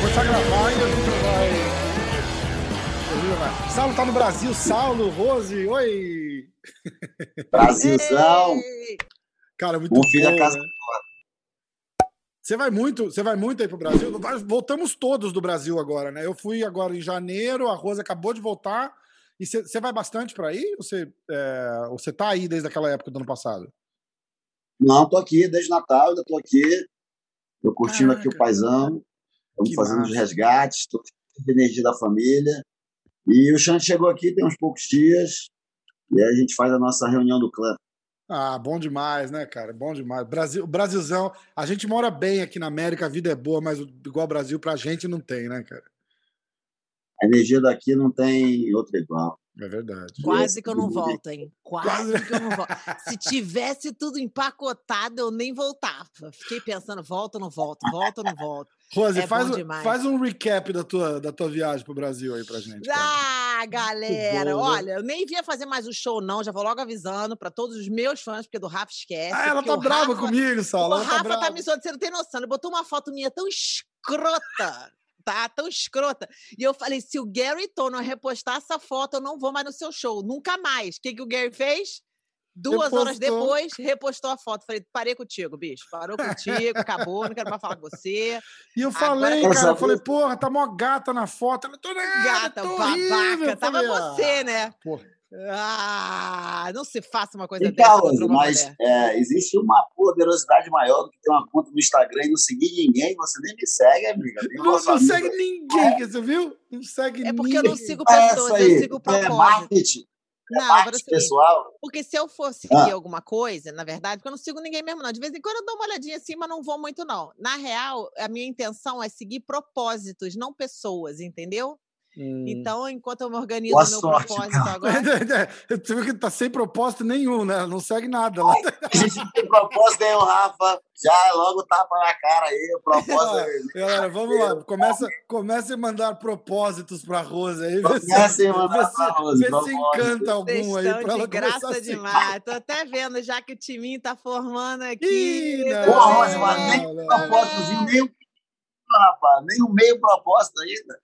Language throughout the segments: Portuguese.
Começar a gravar e a gente vai. Saulo tá no Brasil, Saulo, Rose, oi! Brasilzão! Cara, muito filho bom, a casa né? Você vai muito, você vai muito aí pro Brasil. Voltamos todos do Brasil agora, né? Eu fui agora em janeiro, a Rosa acabou de voltar. E você vai bastante para aí? Ou você, é, ou tá aí desde aquela época do ano passado? Não, tô aqui desde Natal, ainda tô aqui. Tô curtindo aqui o Caraca. paizão. Estamos fazendo os massa. resgates, tô com a energia da família. E o Xande chegou aqui tem uns poucos dias. E aí a gente faz a nossa reunião do clã. Ah, bom demais, né, cara? Bom demais. Brasil, o Brasilzão, a gente mora bem aqui na América, a vida é boa, mas igual o Brasil pra gente não tem, né, cara? A energia daqui não tem outra igual. É verdade. Quase que eu não volto, hein? Quase Quase. que eu não volto. Se tivesse tudo empacotado, eu nem voltava. Fiquei pensando, volto ou não volto, volto ou não volto. Rose, É faz, um- faz um recap da tua, da tua viagem pro Brasil aí pra gente. cara. Ah, galera, bom, né? olha, eu nem vinha fazer mais o show, não. Já vou logo avisando para todos os meus fãs, porque do Rafa esquece. Ah, ela tá o brava Rafa- comigo, O Saulo. Ela tá Rafa tá, brava. me zoando, você não tem noção. Ele botou uma foto minha tão escrota, tá? Tão escrota. E eu falei: se o Gary Tono repostar essa foto, eu não vou mais no seu show. Nunca mais. O que, que o Gary fez? Duas horas Repostou. depois, repostou a foto. Falei, parei contigo, bicho. Parou contigo, acabou, não quero mais falar com você. E eu Agora falei, eu cara, eu falei, porra, tá mó gata na foto. Ela, tô nada, Gata, tô babaca. horrível. Tava falei, você, ah, né? porra. Ah, não se faça uma coisa Então, dessa mas é, existe uma poderosidade maior do que ter uma conta no Instagram e não seguir ninguém. Você nem me segue, amiga. Nem Não, não segue ninguém, você viu? Não segue É porque eu não ninguém. sigo É pessoas, eu sigo É propósito. marketing, Não, agora é o marketing seguinte, pessoal. porque se eu for seguir Ah. alguma coisa, na verdade, porque eu não sigo ninguém mesmo, não. De vez em quando eu dou uma olhadinha assim, mas não vou muito, não. Na real, a minha intenção é seguir propósitos, não pessoas, entendeu? Hum. Então, enquanto eu me organizo Boa meu sorte, propósito então. agora. Que tá sem propósito nenhum, né? Não segue nada lá. A gente não tem propósito o Rafa. Já logo tapa na cara aí, o propósito aí. Galera, vamos lá. Começa, começa a mandar propósitos pra Rose aí. Comecem a mandar pra Rose, vê se encanta algum aí pra ela graça a seguir. demais. Tô até vendo já que o timinho tá formando aqui. Ih, não, Pô, Rose, mas nem propósitozinho, nem rapaz, nem um meio propósito ainda.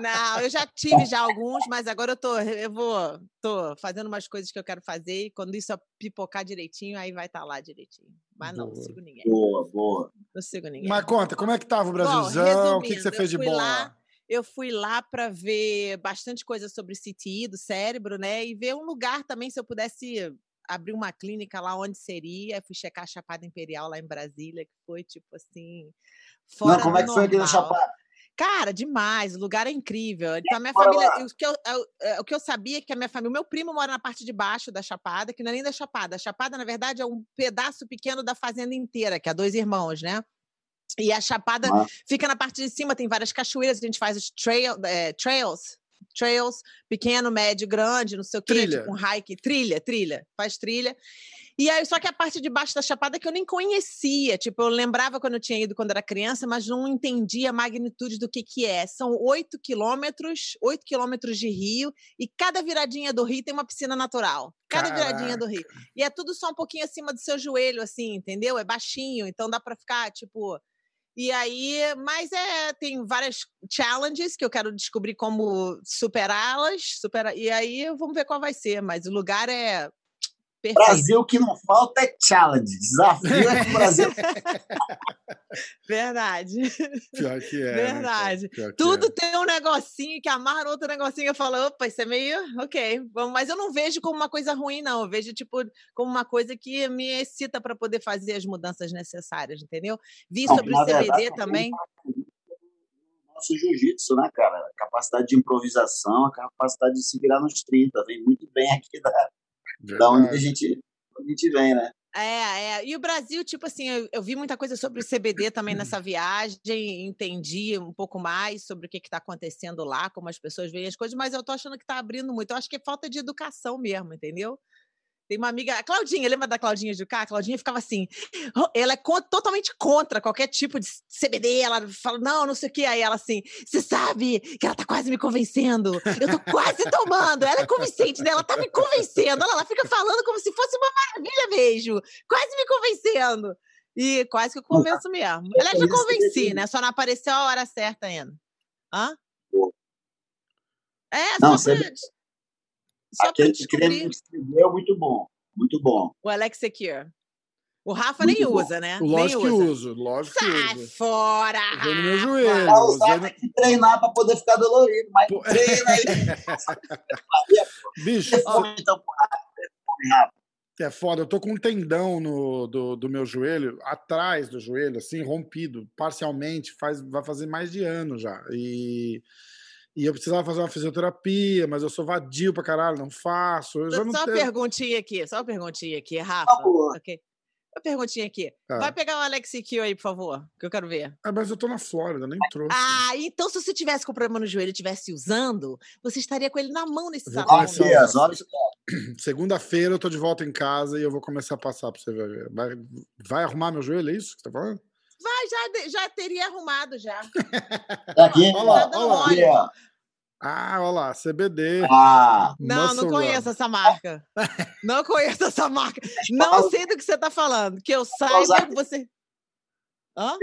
Não, eu já tive já alguns, mas agora eu tô, eu vou, tô fazendo umas coisas que eu quero fazer e quando isso pipocar direitinho, aí vai estar lá direitinho. Mas não, não Boa. sigo ninguém. Boa, boa. Não sigo ninguém. Mas conta, como é que tava o Brasilzão? o que, que você fez de bom lá, lá? Eu fui lá para ver bastante coisa sobre CTI, do cérebro, né? E ver um lugar também, se eu pudesse abrir uma clínica lá onde seria. Fui checar a Chapada Imperial lá em Brasília, que foi tipo assim. Fora Não, como é que foi aqui na normal. Chapada? Cara, demais, o lugar é incrível. Então, a minha Bora família, lá. o que, eu, eu- é, o que eu sabia é que a minha família, o meu primo mora na parte de baixo da Chapada, que não é nem da Chapada. A Chapada, na verdade, é um pedaço pequeno da fazenda inteira, que é dois irmãos, né? E a Chapada Ah. fica na parte de cima, tem várias cachoeiras, a gente faz os trail, é, trails, trails, pequeno, médio, grande, não sei o quê, Trilha. tipo um hike, trilha, trilha, faz trilha. E aí, só que a parte de baixo da Chapada que eu nem conhecia, tipo, eu lembrava quando eu tinha ido quando era criança, mas não entendia a magnitude do que que é. São oito quilômetros, oito quilômetros de rio, e cada viradinha do rio tem uma piscina natural. Cada viradinha do rio. E é tudo só um pouquinho acima do seu joelho, assim, entendeu? É baixinho, então dá para ficar, tipo... E aí, mas é, tem várias challenges que eu quero descobrir como superá-las, supera, e aí vamos ver qual vai ser, mas o lugar é perfeito. Brasil, o que não falta é challenge. Desafio é que o Brasil. Verdade. Pior que é. né? Verdade. Pior que Tudo é. tem um negocinho que amarra outro negocinho que eu falo, opa, isso é meio, ok, vamos, mas eu não vejo como uma coisa ruim, não. Eu vejo, tipo, como uma coisa que me excita para poder fazer as mudanças necessárias, entendeu? Vi Não, sobre o CBD verdade, também. Nosso jiu-jitsu, né, cara? A capacidade de improvisação, a capacidade de se virar nos 30. Vem muito bem aqui da, da onde a gente, a gente vem, né? É, é. E o Brasil, tipo assim, eu, eu vi muita coisa sobre o CBD também nessa viagem, entendi um pouco mais sobre o que está acontecendo lá, como as pessoas veem as coisas, mas eu tô achando que está abrindo muito. Eu acho que é falta de educação mesmo, entendeu? Tem uma amiga, a Claudinha, lembra da Claudinha de cá? A Claudinha ficava assim, ela é co totalmente contra qualquer tipo de CBD, ela fala, não, não sei o que, aí ela assim, você sabe que ela tá quase me convencendo, eu tô quase tomando, ela é convincente, né? Ela tá me convencendo, ela, ela fica falando como se fosse uma maravilha mesmo, quase me convencendo. E quase que eu convenço mesmo. Ela já convenci, né? Só não apareceu a hora certa ainda. Hã? É, Não, só pra, só Aquele descobrir. creme que escreveu, muito bom. Muito bom. O Alex Secure. O Rafa Muito nem bom. usa, né? Lógico que nem uso, lógico que Sai uso. fora, Usei no meu Rafa! joelho. Pra usar no- tem que treinar pra poder ficar dolorido, mas Pô. treina aí. Bicho, então, porra, telefone, Rafa. é foda. Eu tô com um tendão no, do, do meu joelho, atrás do joelho, assim, rompido, parcialmente, faz, vai fazer mais de ano já. E, e eu precisava fazer uma fisioterapia, mas eu sou vadio pra caralho, não faço. Eu já não Só uma tenho... perguntinha aqui, só uma perguntinha aqui, Rafa. favor. ok? Uma perguntinha aqui. Ah. Vai pegar o Alex Secure aí, por favor, que eu quero ver. Ah, mas eu tô na Flórida, nem trouxe. Ah, então se você tivesse com problema no joelho e estivesse usando, você estaria com ele na mão nesse salão. as horas Segunda-feira eu tô de volta em casa e eu vou começar a passar pra você ver. Vai, vai arrumar meu joelho, é isso que você tá falando? Vai, já, já teria arrumado já. Tá aqui, Olha lá, olha lá. aqui, ó. Ah, olha lá, CBD. Ah, Não, não conheço essa marca. Não conheço essa marca. Não sei do que você está falando. Que eu saiba que você. Hã?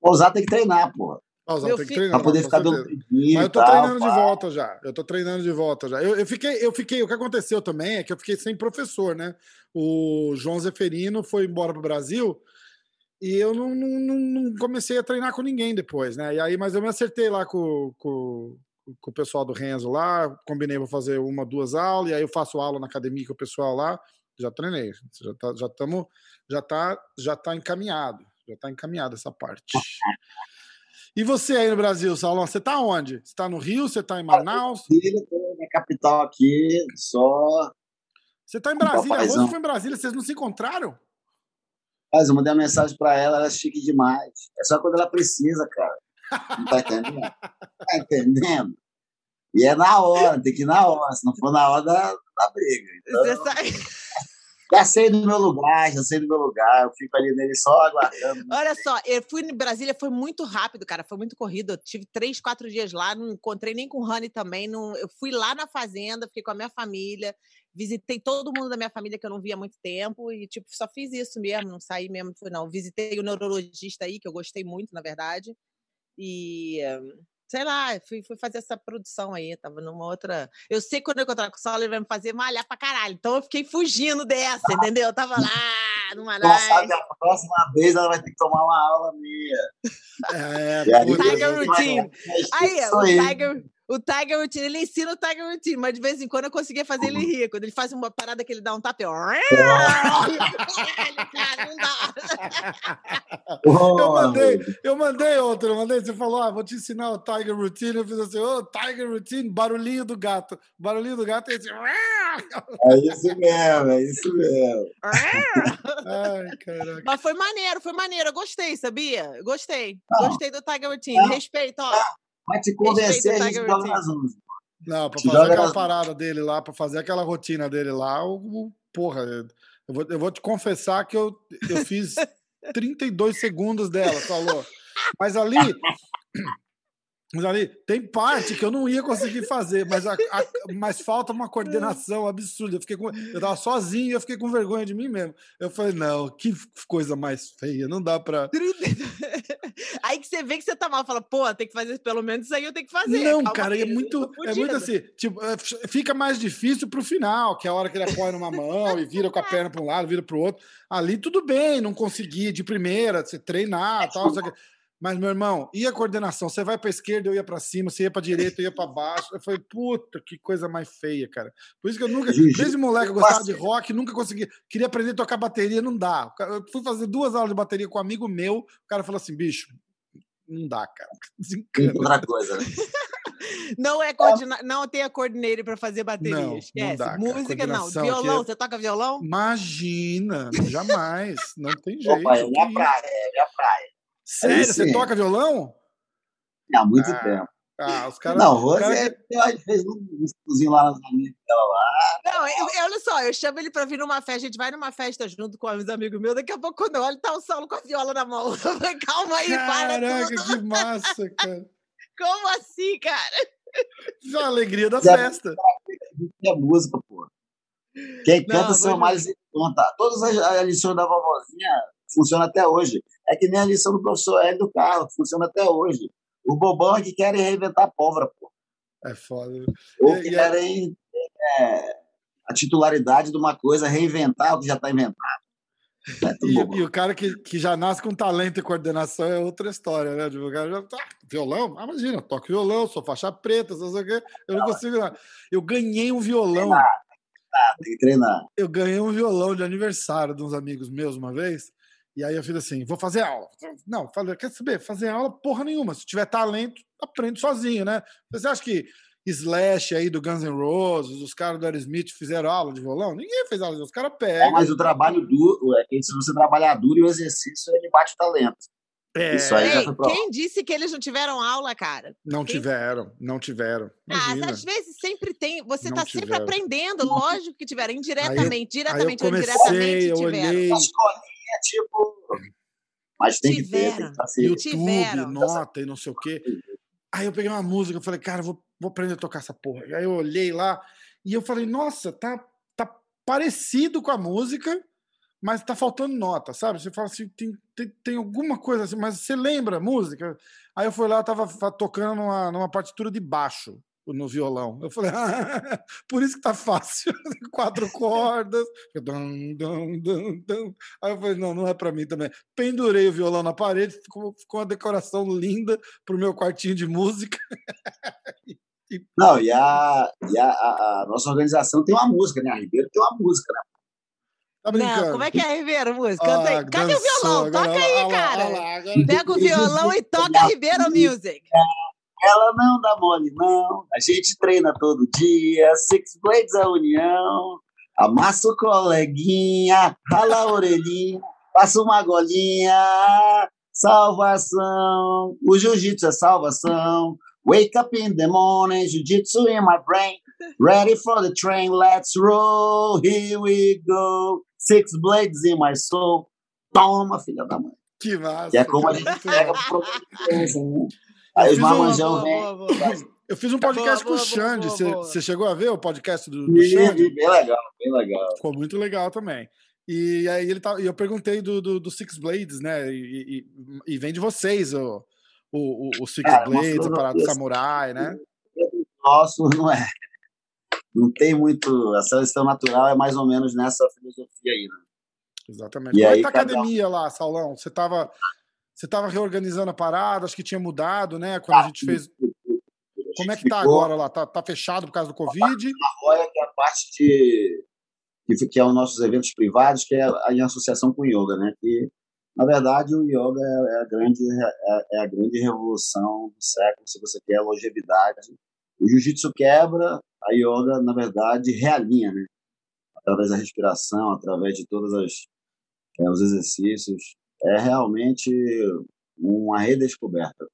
Pousar tem que treinar, pô. Pausar, Meu tem que treinar. Pra poder ficar. Mas eu tô tal, treinando de volta já. Eu tô treinando de volta já. Eu, eu fiquei, eu fiquei. O que aconteceu também é que eu fiquei sem professor, né? O João Zeferino foi embora pro Brasil e eu não, não, não- não comecei a treinar com ninguém depois, né? E aí, mas eu me acertei lá com, com, com o pessoal do Renzo lá, combinei vou fazer uma, duas aulas, e aí eu faço aula na academia com o pessoal lá. Já treinei, já tá, já estamos, já tá, já tá encaminhado, já tá encaminhado essa parte. E você aí no Brasil, Salão, você tá onde? Você tá no Rio? Você tá em Manaus? Filho, tô na capital aqui, só. Você tá em Brasília? Paizão. foi em Brasília, vocês não se encontraram? Mas eu mandei uma mensagem pra ela, ela é chique demais. É só quando ela precisa, cara. Não tá entendendo? Tá entendendo? E é na hora, tem que ir na hora. Se não for na hora da, da briga. Então, Você sai... já sei do meu lugar, já sei do meu lugar. Eu fico ali nele só aguardando. Olha só, eu fui em Brasília, foi muito rápido, cara. Foi muito corrido. Eu tive três, quatro dias lá, não encontrei nem com o Rani também. Não... Eu fui lá na fazenda, fiquei com a minha família, visitei todo mundo da minha família que eu não via há muito tempo e, tipo, só fiz isso mesmo, não saí mesmo, não. Visitei o neurologista aí, que eu gostei muito, na verdade. E. Sei lá, fui, fui fazer essa produção aí, tava numa outra. Eu sei que quando eu encontrar com o Saulo, ele vai me fazer malhar pra caralho. Então eu fiquei fugindo dessa, entendeu? Eu tava lá, numa Já sabe a próxima vez ela vai ter que tomar uma aula minha. É, aí, puta, Tiger Routine. Aí, o aí. Tiger, o Tiger Routine, ele ensina o Tiger Routine, mas de vez em quando eu conseguia fazer ele rir. Quando ele faz uma parada que ele dá um tapa, eu. Caralho, cara. Eu mandei, eu mandei outro, eu mandei, você falou, ah, vou te ensinar o Tiger Routine, eu fiz assim, ô, Tiger Routine, barulhinho do gato. Barulhinho do gato é esse... É isso mesmo, é isso mesmo. Ai, caraca. Mas foi maneiro, foi maneiro. Eu gostei, sabia? Gostei. Não. Gostei do Tiger Routine. Respeito, ó. Vai te convencer, a gente Tiger joga Routine. nas 11. Não, pra Te fazer joga aquela nas- parada dele lá, pra fazer aquela rotina dele lá, o, o- porra, eu vou, eu vou te confessar que eu, eu fiz 32 segundos dela, falou. Mas ali, mas ali tem parte que eu não ia conseguir fazer, mas, a- a- mas falta uma coordenação absurda. Eu, fiquei com, eu tava sozinho e eu fiquei com vergonha de mim mesmo. Eu falei, não, que coisa mais feia, não dá pra. Aí que você vê que você tá mal, fala, pô, tem que fazer pelo menos isso aí, eu tenho que fazer. Não, Calma cara, aí, é muito, é muito assim, tipo, é, fica mais difícil pro final, que é a hora que ele apoia numa mão e vira com a perna para um lado, vira pro outro. Ali tudo bem, não conseguir de primeira, você treinar, tal, não sei o quê. Mas meu irmão, e a coordenação? Você vai para esquerda, eu ia para cima, você ia para direita, eu ia para baixo. Eu falei, puta, que coisa mais feia, cara. Por isso que eu nunca, desde moleque eu gostava de rock, nunca consegui, queria aprender a tocar bateria, não dá. Eu fui fazer duas aulas de bateria com um amigo meu, o cara falou assim, bicho, não dá, cara. Desencana. outra coisa, né? Não é coordena... não tem a coordenator pra fazer bateria. Não, não Esquece. dá, cara. Música não. Violão, é- você toca violão? Imagina, jamais, não tem jeito. Opa, é minha que praia, é minha praia. Sério, você toca violão? Há muito Ah, tempo. Ah, os caras. Não, Rose cara é, a gente fez um estudozinho lá nas amigas dela lá. Não, eu, eu- olha só, eu chamo ele pra vir numa festa, a gente vai numa festa junto com os amigos meus, daqui a pouco quando eu olho, tá o Saulo com a viola na mão. Falei, Calma aí, para Caraca, tudo. que massa, cara. Como assim, cara? Isso é a alegria da Já- festa. É música, pô. Quem Não, canta são mais conta. Todas as, as lições da vovozinha funcionam até hoje. É que nem a lição do professor Hélio do Carro, funciona até hoje. O bobão é que querem reinventar a pólvora, pô. É foda. Ou E- que e a- querem é, a titularidade de uma coisa, reinventar o que já está inventado. É. E, e o cara que, que já nasce com talento e coordenação é outra história, né? O cara já tá. Violão? Ah, imagina, eu toco violão, sou faixa preta, não sei o quê. Eu não consigo. nada. Eu ganhei um violão. Tem que treinar. Eu ganhei um violão de aniversário de uns amigos meus uma vez. E aí eu fiz assim: vou fazer aula. Não, falei, quer saber? Fazer aula porra nenhuma. Se tiver talento, aprende sozinho, né? Você acha que Slash aí do Guns N' Roses, os caras do Aerosmith fizeram aula de violão? Ninguém fez aula, os caras É, pegam. mas o trabalho duro, é que se você trabalhar duro e o exercício, ele bate o talento. É, Isso aí Ei, quem disse que eles não tiveram aula, cara? Não Quem- tiveram, não tiveram. Ah, às vezes sempre tem. Você Não está sempre aprendendo, lógico que tiveram. Indiretamente, Aí eu diretamente ou comecei, indiretamente eu tiveram. olhei Escolinha, tipo. Mas tem que ter, tem que Tiveram. estar assim. YouTube, Tiveram. nota e não sei o quê. Aí eu peguei uma música, eu falei, cara, vou, vou aprender a tocar essa porra. Aí eu olhei lá e eu falei, nossa, tá, tá parecido com a música, mas tá faltando nota, sabe? Você fala assim, tem, tem, tem alguma coisa assim, mas você lembra a música? Aí eu fui lá, eu tava tocando numa, numa partitura de baixo no violão. Eu falei, ah, por isso que tá fácil. Quatro cordas. Dum, dum, dum, dum. Aí eu falei, não, não é pra mim também. Pendurei o violão na parede, ficou, ficou uma decoração linda pro meu quartinho de música. Não, e, a, e a, a- a nossa organização tem uma música, né? A Ribeiro tem uma música, né? Tá brincando? Não, como é que é, Ribeiro, música? Canta aí. Ah, Cadê o dançou, violão? agora, Toca aí, cara. olha lá, agora- Pega o violão e toca Ribeiro Music. Ela não dá mole, não. A gente treina todo dia. Six Blades a união. Amassa o coleguinha, rala a orelhinha, passa uma golinha. Salvação. O jiu-jitsu é salvação. Wake up in the morning, jiu-jitsu in my brain. Ready for the train, let's roll. Here we go. Six blades in my soul. Toma, filha da mãe. Que massa. Que é como a gente pega pro Aí os marmanjão vêm. Eu fiz um podcast Boa, com o Xande. Você chegou a ver o podcast do, do Xande? Bem legal, bem legal. Ficou muito legal também. E aí ele tá, eu perguntei do, do, do Six Blades, né? E, e- e vem de vocês o, o, o- Six Cara, Blades, a parada do samurai, né? Nosso não é. Não tem muito. A seleção natural é mais ou menos nessa filosofia aí, né? Exatamente. E Como é aí, tá a cada academia lá, Saulão? Você tava, você tava reorganizando a parada, acho que tinha mudado, né? Quando a gente fez. Como é que tá agora lá? Tá, tá fechado por causa do Covid? Olha que é a parte de. que- é os nossos eventos privados, que é a, em associação com o yoga, né? Que, na verdade, o yoga é, é a grande, é, é a grande revolução do século, se você quer longevidade. O jiu-jitsu quebra, a yoga, na verdade, realinha, né? Através da respiração, através de todos os exercícios. É realmente uma redescoberta.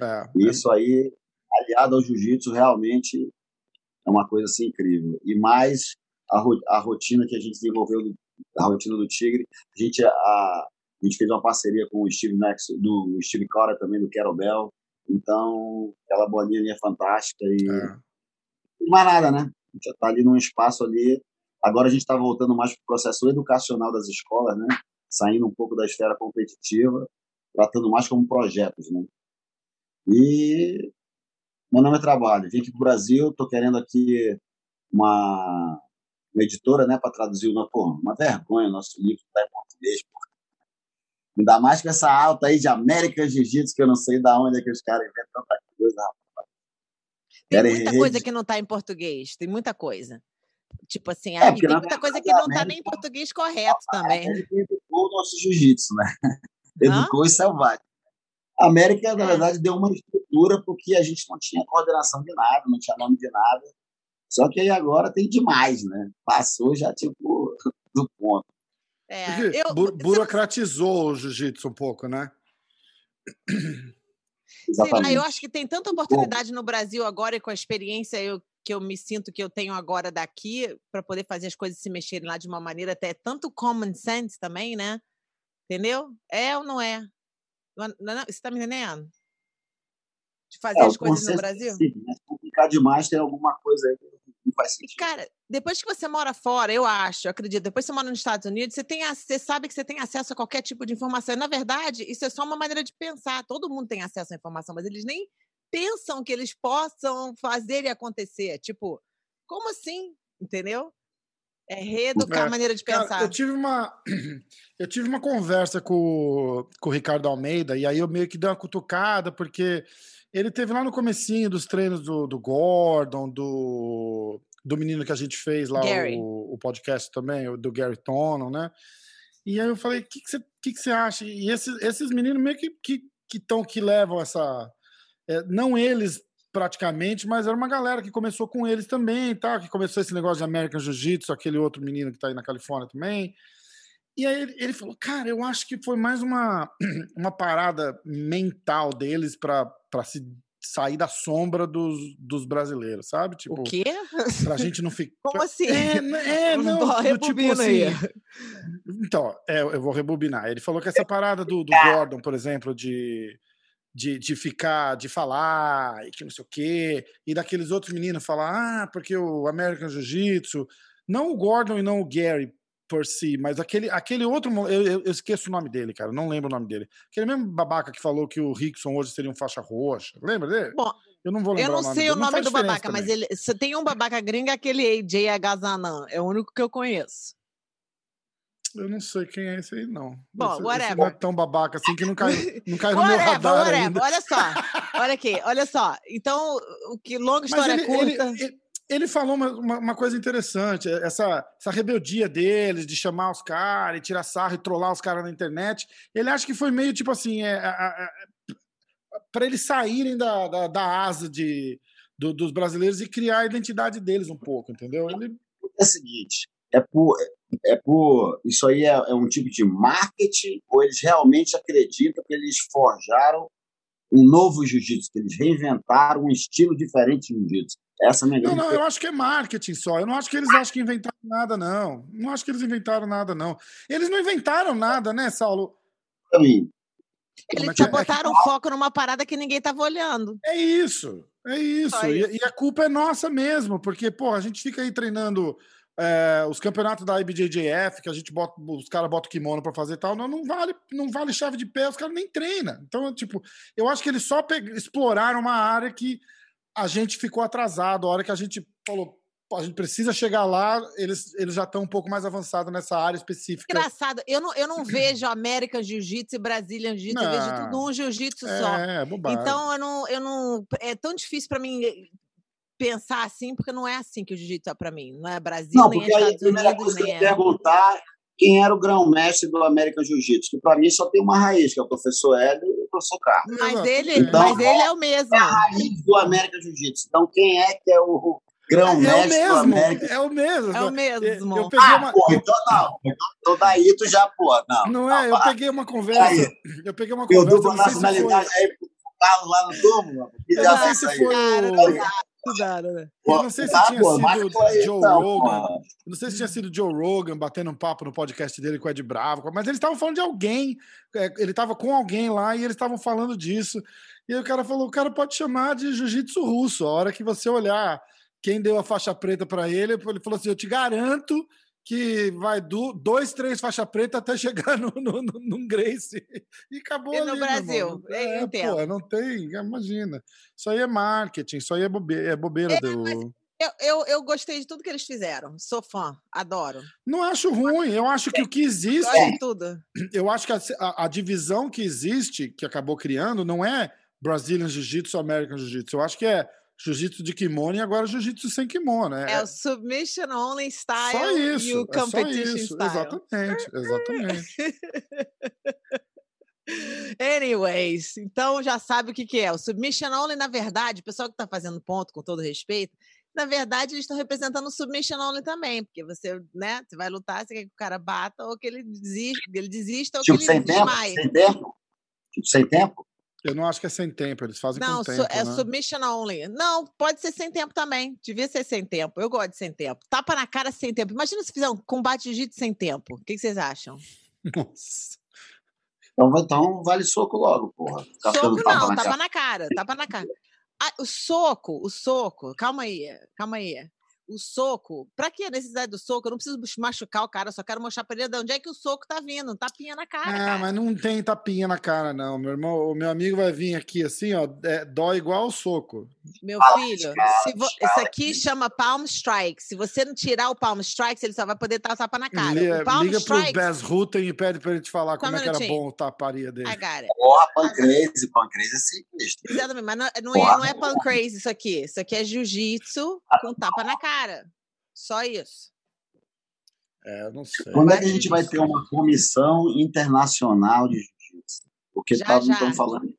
É, Isso aí, aliado ao jiu-jitsu, realmente é uma coisa assim incrível. E mais a, a rotina que a gente desenvolveu, do- a rotina do Tigre, a gente, a, a gente fez uma parceria com o Steve Max, do Steve Cora também, do Kettlebell. Então, aquela bolinha ali é fantástica e é. mais nada, né? A gente já está ali num espaço ali. Agora a gente está voltando mais para o processo educacional das escolas, né? Saindo um pouco da esfera competitiva, tratando mais como projetos, né? E meu nome é Trabalho. Vim aqui para o Brasil, estou querendo aqui uma, uma editora, né, para traduzir o nosso. Pô, uma vergonha o nosso livro está em português. Pô. Ainda mais com essa alta aí de América Jiu-Jitsu, que eu não sei da onde é que os caras inventam tanta coisa, rapaz. Tem muita coisa que não tá em português, tem muita coisa. Tipo assim, É, tem muita coisa que não a tá nem em América- português correto também. A América educou o nosso jiu-jitsu, né? Educou e selvagem. A América, na É. verdade, deu uma estrutura porque a gente não tinha coordenação de nada, não tinha nome de nada. Só que aí agora tem demais, né? Passou já, tipo, do ponto. É, eu, Bu- você- burocratizou o jiu-jitsu um pouco, né? Sei lá, eu acho que tem tanta oportunidade no Brasil agora e com a experiência eu, que eu me sinto que eu tenho agora daqui para poder fazer as coisas se mexerem lá de uma maneira até tanto common sense também, né? Entendeu? É ou não é? Não, não, você está me entendendo? De fazer é, as coisas no Brasil? Sim, mas complicar demais tem alguma coisa aí que não faz sentido. Cara, depois que você mora fora, eu acho, eu acredito, depois que você mora nos Estados Unidos, você, tem, você sabe que você tem acesso a qualquer tipo de informação. E, na verdade, isso é só uma maneira de pensar. Todo mundo tem acesso à informação, mas eles nem pensam que eles possam fazer e acontecer. Tipo, como assim? Entendeu? É reeducar é, a maneira de pensar. Cara, eu tive uma eu tive uma conversa com, com o Ricardo Almeida e aí eu meio que dei uma cutucada porque ele teve lá no comecinho dos treinos do, do Gordon, do, do menino que a gente fez lá o, o, podcast também, do Gary Tonon, né? E aí eu falei, o que, que, você, que, que você acha? E esses, esses meninos meio que, que, que, tão, que levam essa... É, não eles praticamente, mas era uma galera que começou com eles também, tá? que começou esse negócio de American Jiu-Jitsu, aquele outro menino que está aí na Califórnia também. E aí ele, ele, falou, cara, eu acho que foi mais uma, uma parada mental deles para se sair da sombra dos, dos brasileiros, sabe? Tipo, o quê? Pra gente não ficar. Como assim? É, é não, tipo assim. Então, é, eu vou rebobinar. Ele falou que essa parada do, do Gordon, por exemplo, de de, de ficar, de falar, e que não sei o quê, e daqueles outros meninos falar, ah, porque o American Jiu-Jitsu, não o Gordon e não o Gary por si, mas aquele, aquele outro, eu, eu, esqueço o nome dele, cara, não lembro o nome dele. Aquele mesmo babaca que falou que o Rickson hoje seria um faixa roxa, lembra dele? Bom, eu não vou lembrar Eu não sei o nome, o nome do babaca, também. mas ele, você tem um babaca gringo, aquele AJ Agazanan, é o único que eu conheço. Eu não sei quem é esse aí, não. Bom, esse, whatever. Esse não é tão babaca assim que não cai, não cai no whatever, meu radar whatever. ainda. Olha só, olha aqui, olha só. Então, o que longa história ele, curta... Ele, ele, ele falou uma, uma, uma, coisa interessante, essa, essa rebeldia deles de chamar os caras, e tirar sarro e trollar os caras na internet. Ele acha que foi meio tipo assim, é, é, é para eles saírem da, da, da asa de, do, dos brasileiros e criar a identidade deles um pouco, entendeu? Ele... É o seguinte, é por, é por isso aí é, é, um tipo de marketing ou eles realmente acreditam que eles forjaram um novo jiu-jitsu, que eles reinventaram um estilo diferente de jiu-jitsu? Essa é a minha Não, não, eu acho que é marketing só. Eu não acho que eles acham que inventaram nada, não. Não acho que eles inventaram nada, não. Eles não inventaram nada, né, Saulo? Pra mim. Eles é só é? botaram é foco numa parada que ninguém estava olhando. É isso, é isso. isso. E, e, a culpa é nossa mesmo, porque, pô, a gente fica aí treinando é, os campeonatos da IBJJF, que a gente bota, os caras botam kimono para fazer tal, não, não, vale, não vale chave de pé, os caras nem treinam. Então, tipo, eu acho que eles só exploraram uma área que a gente ficou atrasado. A hora que a gente falou, a gente precisa chegar lá, eles, eles já estão um pouco mais avançados nessa área específica. Engraçado, eu não, eu não vejo América Jiu-Jitsu e Brazilian Jiu-Jitsu, eu vejo tudo um Jiu-Jitsu é, só. É, bobagem. Então eu não, eu não. É tão difícil para mim pensar assim, porque não é assim que o jiu-jitsu é para mim. Não é Brasil, não, nem é Estados Unidos, nem é... perguntar quem era o grão-mestre do American Jiu-Jitsu, que para mim só tem uma raiz, que é o professor Hélio e o professor Carlos. Mas, ele, então, mas ele é o mesmo. É a raiz do American Jiu-Jitsu. Então, quem é que é o grão-mestre é do American É o mesmo. É o mesmo. Eu, eu peguei ah, uma... pô, então não. Então daí tu já, pô, não. Não é, eu peguei uma conversa. Eu peguei uma conversa. Eu dupla nacionalidade aí pro Carlos lá no túmulo. Eu não sei se foi Né? Eu não sei se tá, tinha sido Joe Rogan. Não sei se tinha sido Joe Rogan batendo um papo no podcast dele com o Ed Bravo, mas eles estavam falando de alguém. É, ele estava com alguém lá e eles estavam falando disso. E aí o cara falou: o cara pode chamar de jiu-jitsu russo. A hora que você olhar quem deu a faixa preta para ele, ele falou assim: eu te garanto que vai do, dois, três faixa preta até chegar no, no, no, num Grace. E acabou e no ali, Brasil, é, pô, não tem, imagina. Isso aí é marketing, isso aí é bobeira, é bobeira é, do... Eu, eu, eu, gostei de tudo que eles fizeram. Sou fã, adoro. Não acho ruim. Eu acho que o que existe. É tudo. Eu acho que a, a, a, divisão que existe, que acabou criando, não é Brazilian Jiu-Jitsu ou American Jiu-Jitsu. Eu acho que é jiu-jitsu de kimono e agora jiu-jitsu sem kimono. É, é o submission only style só isso, e o competition é só isso, style. Exatamente, exatamente. Anyways, então já sabe o que, que é. O submission only, na verdade, o pessoal que está fazendo ponto, com todo respeito, na verdade, eles estão representando o submission only também, porque você, né, você vai lutar, você quer que o cara bata ou que ele desista, que ele desista ou tipo, que ele sem tempo, Sem tempo? Tipo, sem tempo? Eu não acho que é sem tempo, eles fazem Não, com tempo, é né? submission only. Não, pode ser sem tempo também. Devia ser sem tempo. Eu gosto de sem tempo. Tapa na cara sem tempo. Imagina se fizer um combate de jiu-jitsu sem tempo. O que, que vocês acham? Nossa. Então, então vale soco logo, porra. Ficar soco ficando tapa não, na tapa cara. na cara, tapa na cara. Ah, o soco, o soco, calma aí, calma aí. O soco, pra que a necessidade do soco? Eu não preciso machucar o cara, eu só quero mostrar pra ele de onde é que o soco tá vindo. Tapinha na cara. Ah, cara. mas não tem tapinha na cara, não. Meu irmão, o meu amigo vai vir aqui assim, ó, é, dói igual o soco. Meu filho, vo- isso aqui chama palm strike. Se você não tirar o palm strike, ele só vai poder dar tapa na cara. Li- o palm liga pro strike. Bess Rutten e pede pra ele te falar Só como um é que era bom o taparia dele. Porra, pancrase. Pancrase é sinistro. Exatamente, mas não, não é, Porra. não é pan crazy isso aqui. Isso aqui é jiu-jitsu com tapa na cara. Só isso. É, eu não sei. Quando é que a gente vai ter uma comissão internacional de jiu-jitsu? Porque Já, não já. estão falando.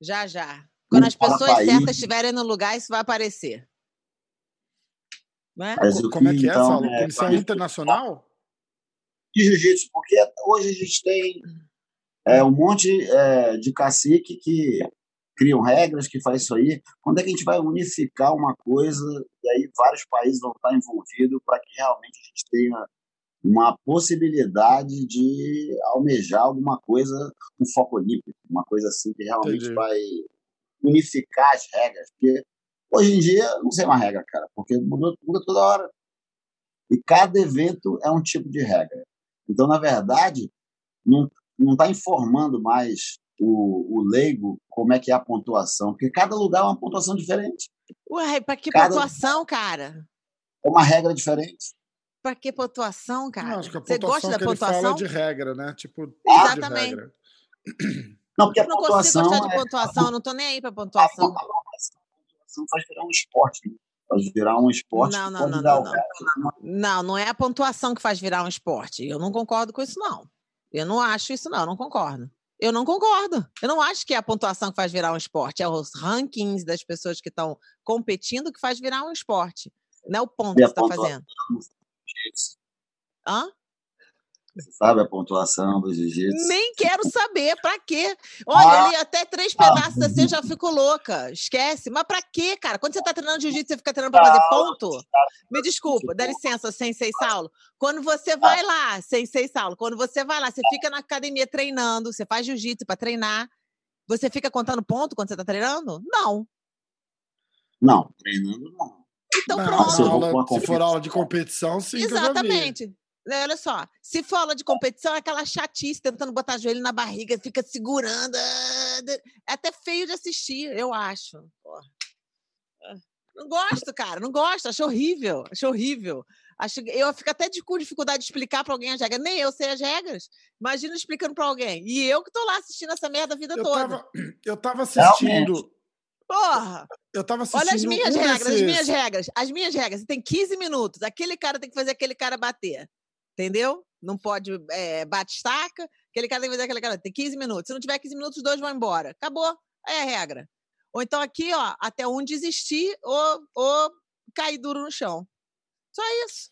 Já, já. Quando as pessoas país- certas estiverem no lugar, isso vai aparecer. Né? Mas Co- o Como é que é, então, Saulo? é, Comissão vai- internacional? de jiu-jitsu, porque hoje a gente tem é, um monte é, de cacique que criam regras, que faz isso aí. Quando é que a gente vai unificar uma coisa e aí vários países vão estar envolvidos para que realmente a gente tenha uma possibilidade de almejar alguma coisa com foco olímpico, uma coisa assim que realmente Entendi. vai unificar as regras, porque hoje em dia não sei uma regra, cara, porque muda, muda toda hora. E cada evento é um tipo de regra. Então, na verdade, não não está informando mais o, o leigo como é que é a pontuação, porque cada lugar é uma pontuação diferente, Ué, pra que Cada- pontuação, cara? é uma regra diferente. Pra que pontuação, cara? Não, acho que a Você pontuação gosta da que ele fala pontuação? é de regra, né? Tipo, Exatamente. regra. Não, porque a Eu não consigo pontuação, gostar de é, pontuação, eu não tô nem aí pra a pontuação. pontuação faz virar um esporte. né? Faz virar um esporte Não, que não, pode não, não, não. uma- Não, não é a pontuação que faz virar um esporte. Eu não concordo com isso, não. Eu não acho isso, não. Eu não concordo. Eu não concordo. Eu não acho que é a pontuação que faz virar um esporte. É os rankings das pessoas que estão competindo que faz virar um esporte. Não é o ponto E que você está fazendo. Hã? Você sabe a pontuação do jiu-jitsu? Nem quero saber, pra quê? Olha, Ah. ali até três pedaços assim eu já fico louca. Esquece. Mas pra quê, cara? Quando você tá treinando jiu-jitsu, você fica treinando pra fazer ponto? Me desculpa, dá licença, Sensei Saulo. Quando você vai lá, Sensei Saulo, quando você vai lá, você fica na academia treinando, você faz jiu-jitsu pra treinar, você fica contando ponto quando você tá treinando? Não. Não, treinando não. Então Não, pronto. se aula- se for aula de competição, sim. que eu já vi. Exatamente. Né, Olha só, se for aula de competição, é aquela chatice tentando botar joelho na barriga, fica segurando. ah, É até feio de assistir, eu acho. Porra. Ah, Não gosto, cara, não gosto, acho horrível, acho horrível. Acho, eu fico até de, com dificuldade de explicar para alguém as regras. Nem eu sei as regras. Imagina explicando para alguém. E eu que tô lá assistindo essa merda a vida Eu toda. tava, eu tava assistindo. Porra! Eu tava assistindo. Olha as minhas um regras, as desses- minhas regras. As minhas regras. Você tem 15 minutos. Aquele cara tem que fazer aquele cara bater. Entendeu? Não pode é, bate-estaca. Aquele cara tem que fazer aquele cara. Tem 15 minutos. Se não tiver 15 minutos, os dois vão embora. Acabou. É a regra. Ou então aqui, ó, até um desistir ou, ou cair duro no chão. Só isso.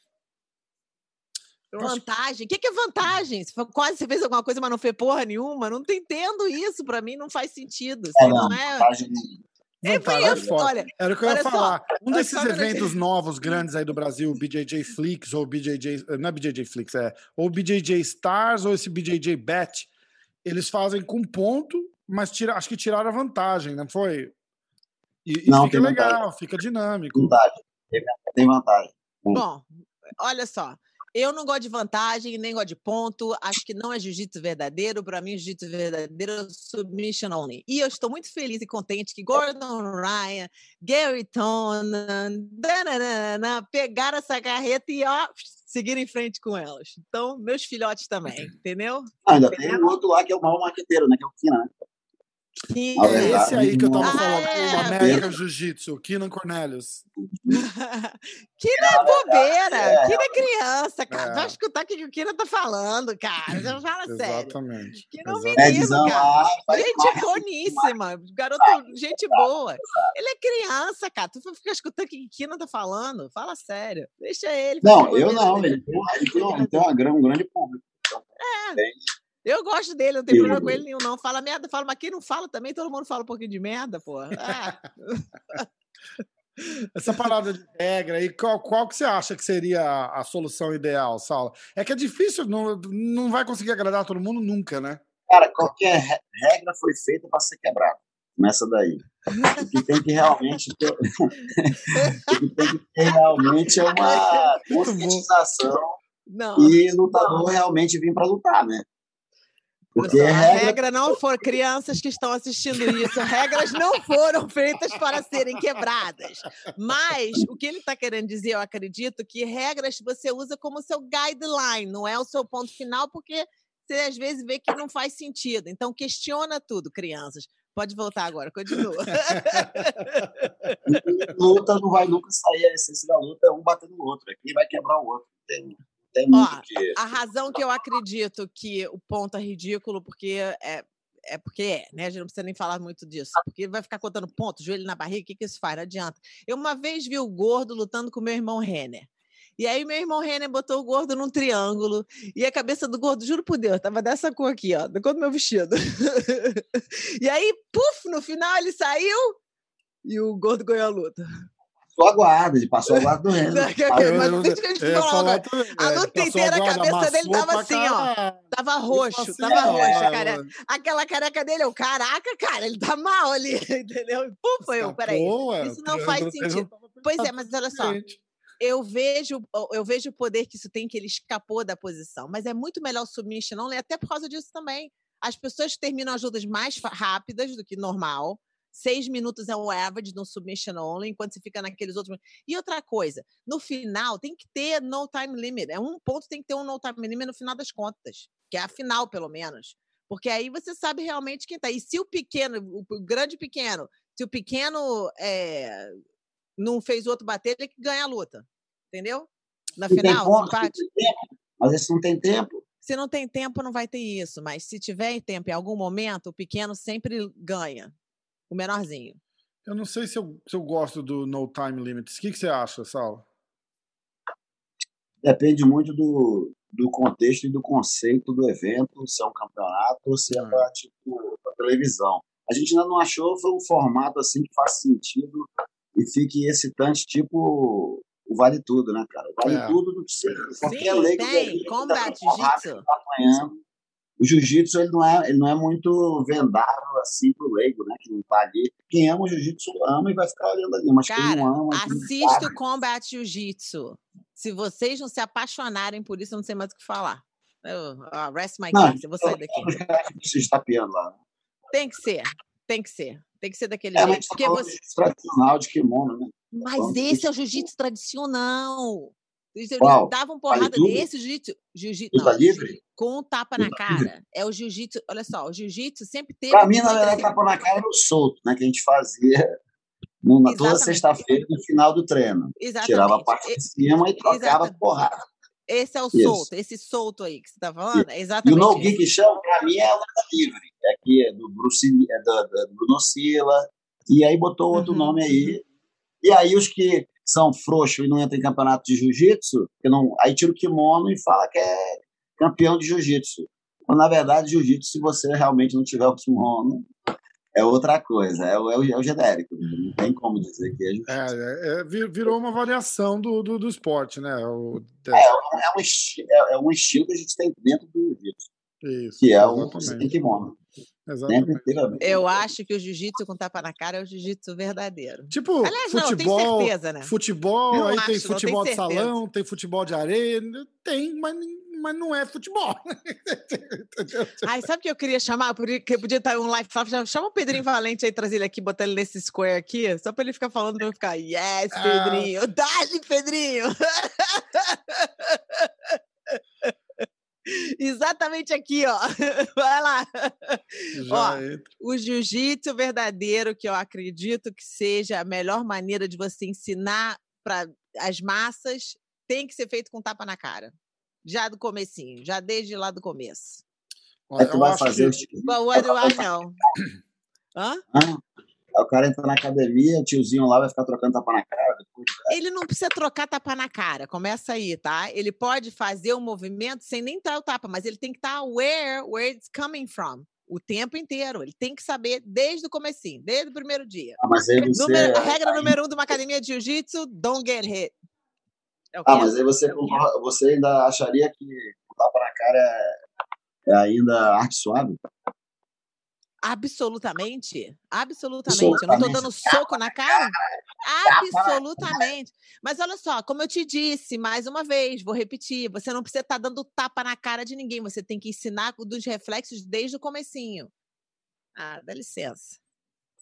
Eu Vantagem. O que, que é vantagem? For- quase você fez alguma coisa, mas não fez porra nenhuma. Não tô entendendo isso. Pra mim não faz sentido. É, Isso não, não é. vantagem Vantagem foi é foda. Olha, Era o que eu ia olha só, falar. Um desses eventos novos, grandes aí do Brasil, o BJJ Flix ou BJJ. Não é BJJ Flix, é. Ou BJJ Stars ou esse BJJ Bet. Eles fazem com ponto, mas tira, acho que tiraram a vantagem, não foi? E, e Não, fica tem vantagem. legal, fica dinâmico. vantagem. Tem vantagem. Bom, olha só. Eu não gosto de vantagem, nem gosto de ponto. Acho que não é jiu-jitsu verdadeiro. Para mim, jiu-jitsu verdadeiro é submission only. E eu estou muito feliz e contente que Gordon Ryan, Gary Tonan, dananana, pegaram essa carreta e ó, seguiram em frente com elas. Então, meus filhotes também, entendeu? Ah, ainda tem o outro lá que é o maior marqueteiro, né? Que é o Kina, né? Que- É verdade, esse aí que eu tava Ah, falando, é. o American Jiu-Jitsu, Keenan Cornelius. que não é bobeira, é. que não é criança, cara. É. Vai escutar o que o Kira tá falando, cara. Já fala sério. Exatamente. Que não exatamente. menino, cara. Gente boníssima, garoto, gente boa. Ele é criança, cara. Tu fica escutando o que o Kina tá falando? Fala sério. Deixa ele. Não, eu não. dele. Ele tem, uma- ele tem, uma- ele tem uma gran- um grande público. É. Eu gosto dele, não tem problema com ele nenhum, não. Fala merda, fala, mas quem não fala também, todo mundo fala um pouquinho de merda, pô. Ah. Essa parada de regra aí, qual, qual que você acha que seria a, a solução ideal, Saulo? É que é difícil, não, não vai conseguir agradar todo mundo nunca, né? Cara, qualquer regra foi feita para ser quebrada. Começa daí. O que tem que realmente ter, o que tem que ter realmente é uma conscientização e lutador realmente vir para lutar, né? Porque a regra... não for crianças que estão assistindo isso, regras não foram feitas para serem quebradas. Mas o que ele está querendo dizer, eu acredito, que regras você usa como seu guideline, não é o seu ponto final, porque você às vezes vê que não faz sentido. Então questiona tudo, crianças. Pode voltar agora, continua. luta não vai nunca sair, a essência da luta é um batendo no outro, aqui vai quebrar o outro. Tem, tem muito Ó, que... A razão que eu acredito que o ponto é ridículo, porque é, é porque é, né? A gente não precisa nem falar muito disso. Porque vai ficar contando ponto, joelho na barriga, o que, que isso faz? Não adianta. Eu uma vez vi o gordo lutando com meu irmão Renner. E aí meu irmão Renner botou o gordo num triângulo. E a cabeça do gordo, juro por Deus, tava dessa cor aqui, ó, da cor do meu vestido. e aí, puf, no final ele saiu e o gordo ganhou a luta passou a guarda, ele passou a guarda do falar A luta inteira, a cabeça dele tava assim, ó. Tava roxo, assim, tava roxo, cara. Aquela careca dele, eu, caraca, cara, ele tá mal ali, entendeu? Pum, foi eu, peraí. Isso não faz sentido. Pois é, mas olha só. Eu vejo, eu vejo o poder que isso tem, que ele escapou da posição. Mas é muito melhor o submission only, até por causa disso também. As pessoas terminam as lutas mais rápidas do que normal Seis minutos é o average no submission only, enquanto você fica naqueles outros. E outra coisa, no final tem que ter no time limit. É um ponto tem que ter um no time limit no final das contas, que é a final, pelo menos. Porque aí você sabe realmente quem tá. E se o pequeno, o grande pequeno, se o pequeno é, não fez o outro bater, ele que ganha a luta. Entendeu? Na final, ponto, empate. Mas esse não tem tempo. Se não tem tempo, não vai ter isso. Mas se tiver tempo em algum momento, o pequeno sempre ganha o menorzinho. Eu não sei se eu, se eu gosto do No Time Limits. O que, que você acha, Sal? Depende muito do, do contexto e do conceito do evento, se é um campeonato ou se é hum. para tipo, televisão. A gente ainda não achou foi um formato assim que faz sentido e fique excitante, tipo o Vale Tudo, né, cara? O Vale é. Tudo não precisa. Qualquer Sim, lei tem. Combat Jiu-Jitsu o jiu-jitsu ele não, é, ele não é muito vendável assim pro leigo, né? Que não tá ali. Quem ama o jiu-jitsu ama e vai ficar olhando ali. Mas Cara, quem não ama. Assista o Combat Jiu-Jitsu. Se vocês não se apaixonarem por isso, eu não sei mais o que falar. Eu, oh, rest my case, eu vou sair daqui. Você está lá. Tem que ser, tem que ser. Tem que ser daquele é, jeito. Porque você... tradicional de kimono, né? Mas Vamos esse é o jiu-jitsu tradicional. Qual? Davam porrada desse jiu-jitsu. Jiu-jitsu. Livre? Com um tapa na cara. É o jiu-jitsu. Olha só, o jiu-jitsu sempre teve. Pra mim, na verdade, tapa na cara era o solto, né? Que a gente fazia numa, toda sexta-feira no final do treino. Exatamente. Tirava a parte de cima e trocava Exatamente. porrada. Esse é o isso. solto, esse solto aí que você tá falando. É exatamente. E o no kick chão, pra mim, é a luta livre. É aqui é do, Bruce, é do, do Bruno Silla. E aí botou outro uhum, nome aí. Uhum. E aí os que são frouxos e não entram em campeonato de jiu-jitsu, aí tira o kimono e fala que é campeão de jiu-jitsu. Quando, na verdade, jiu-jitsu, se você realmente não tiver o kimono, é outra coisa, é o, é o, é o genérico. Não tem como dizer que é jiu-jitsu. É, é, virou uma variação do, do, do esporte, né? O... É, é, um é, um estilo que a gente tem dentro do jiu-jitsu. Que é o kimono. Exatamente. Eu acho que o jiu-jitsu com tapa na cara é o jiu-jitsu verdadeiro. Tipo, Aliás, futebol, não, certeza, né? futebol, aí acho, tem futebol de salão, tem futebol de areia, tem, mas, mas não é futebol. Ai, sabe o que eu queria chamar? Porque podia estar um live chama o Pedrinho Valente aí, trazer ele aqui, botar ele nesse square aqui, só para ele ficar falando para eu ficar, yes, ah. Pedrinho, ah. dá-lhe, Pedrinho. Exatamente aqui, ó. Vai lá. ó, o jiu-jitsu verdadeiro, que eu acredito que seja a melhor maneira de você ensinar para as massas, tem que ser feito com tapa na cara. Já do comecinho, já desde lá do começo. Olha, tu vai fazer que... Do I know? Hã? Aí o cara entra na academia, o tiozinho lá vai ficar trocando tapa na cara. Depois, Ele não precisa trocar tapa na cara, começa aí, tá? Ele pode fazer o um movimento sem nem estar o tapa, mas ele tem que estar aware where it's coming from o tempo inteiro. Ele tem que saber desde o comecinho, desde o primeiro dia. Ah, mas aí você... Número, regra número um de uma academia de jiu-jitsu, don't get hit. É ah, mas aí você, você ainda acharia que o tapa na cara é, é ainda arte suave? Absolutamente. Absolutamente. Eu não estou dando soco na cara? Absolutamente. Mas olha só, como eu te disse mais uma vez, vou repetir, você não precisa estar tá dando tapa na cara de ninguém, você tem que ensinar dos reflexos desde o comecinho. Ah, dá licença.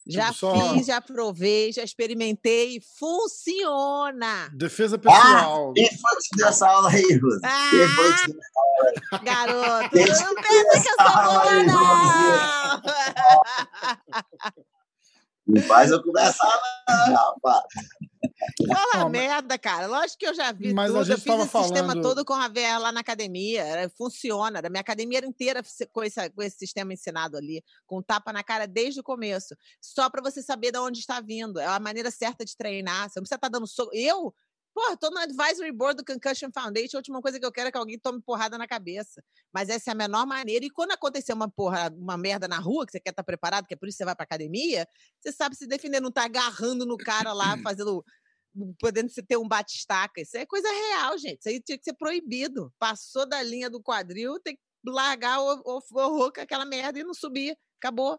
Já tipo, só... fiz, já provei, já experimentei, funciona. Defesa pessoal. Ah, quem foi essa aula aí, Rose? Ah, quem foi te dar Garoto, não pensa que eu sou boa, não! Não faz eu começar, não, rapaz. Fala merda, cara. Lógico que eu já vi mas tudo. A gente eu fiz esse falando... sistema todo com a VR lá na academia. Funciona. A minha academia era inteira com esse, com esse sistema ensinado ali, com tapa na cara desde o começo. Só para você saber de onde está vindo. É a maneira certa de treinar. Você não precisa estar tá dando soco. Eu, Pô, tô no advisory board do Concussion Foundation. A última coisa que eu quero é que alguém tome porrada na cabeça. Mas essa é a menor maneira. E quando acontecer uma porra, uma merda na rua, que você quer estar tá preparado, que é por isso que você vai pra academia, você sabe se defender, não tá agarrando no cara lá, fazendo. Podendo ter um bate-estaca. Isso é coisa real, gente. Isso aí tinha que ser proibido. Passou da linha do quadril, tem que largar o, o, o, com aquela merda e não subir. Acabou.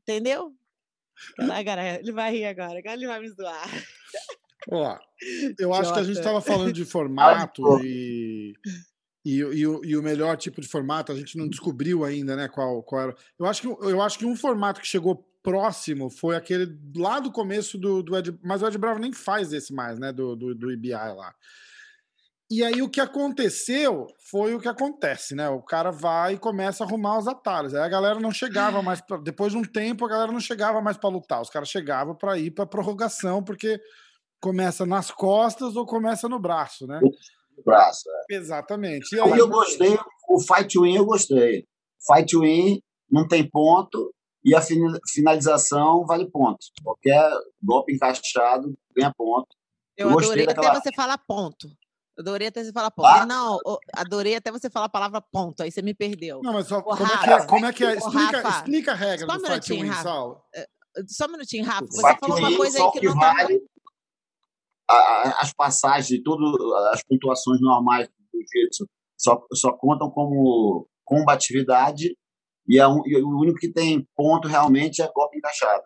Entendeu? Ele vai rir agora, agora ele vai me zoar. Ó, eu acho que a gente estava falando de formato e, e, e, e, o melhor tipo de formato a gente não descobriu ainda, né? Qual, qual era. Eu acho, que, eu acho que um formato que chegou próximo foi aquele lá do começo do, do Ed. Mas o Ed Bravo nem faz esse mais, né? Do, do, do IBI lá. E aí o que aconteceu foi o que acontece, né? O cara vai e começa a arrumar os atalhos. Aí a galera não chegava mais pra... depois de um tempo a galera não chegava mais para lutar. Os caras chegavam para ir para prorrogação porque começa nas costas ou começa no braço, né? No braço, é. Exatamente. E aí, eu gostei, o Fight Win eu gostei. Fight Win não tem ponto e a finalização vale ponto. Qualquer golpe encaixado ganha ponto. Eu, eu adorei daquela... até você falar ponto. Eu adorei até você falar ponto. Ah? Não, adorei até você falar a palavra ponto, aí você me perdeu. Não, mas só, como, Rafa, é que é, como é que é? Explica, Rafa, explica a regra do Fight Win, Saulo. É, só um minutinho, Rafa. Você falou uma coisa aí que não tá vale, as passagens, todas as pontuações normais do jiu-jitsu só, só contam como combatividade e, é um, e, o único que tem ponto realmente é golpe encaixado,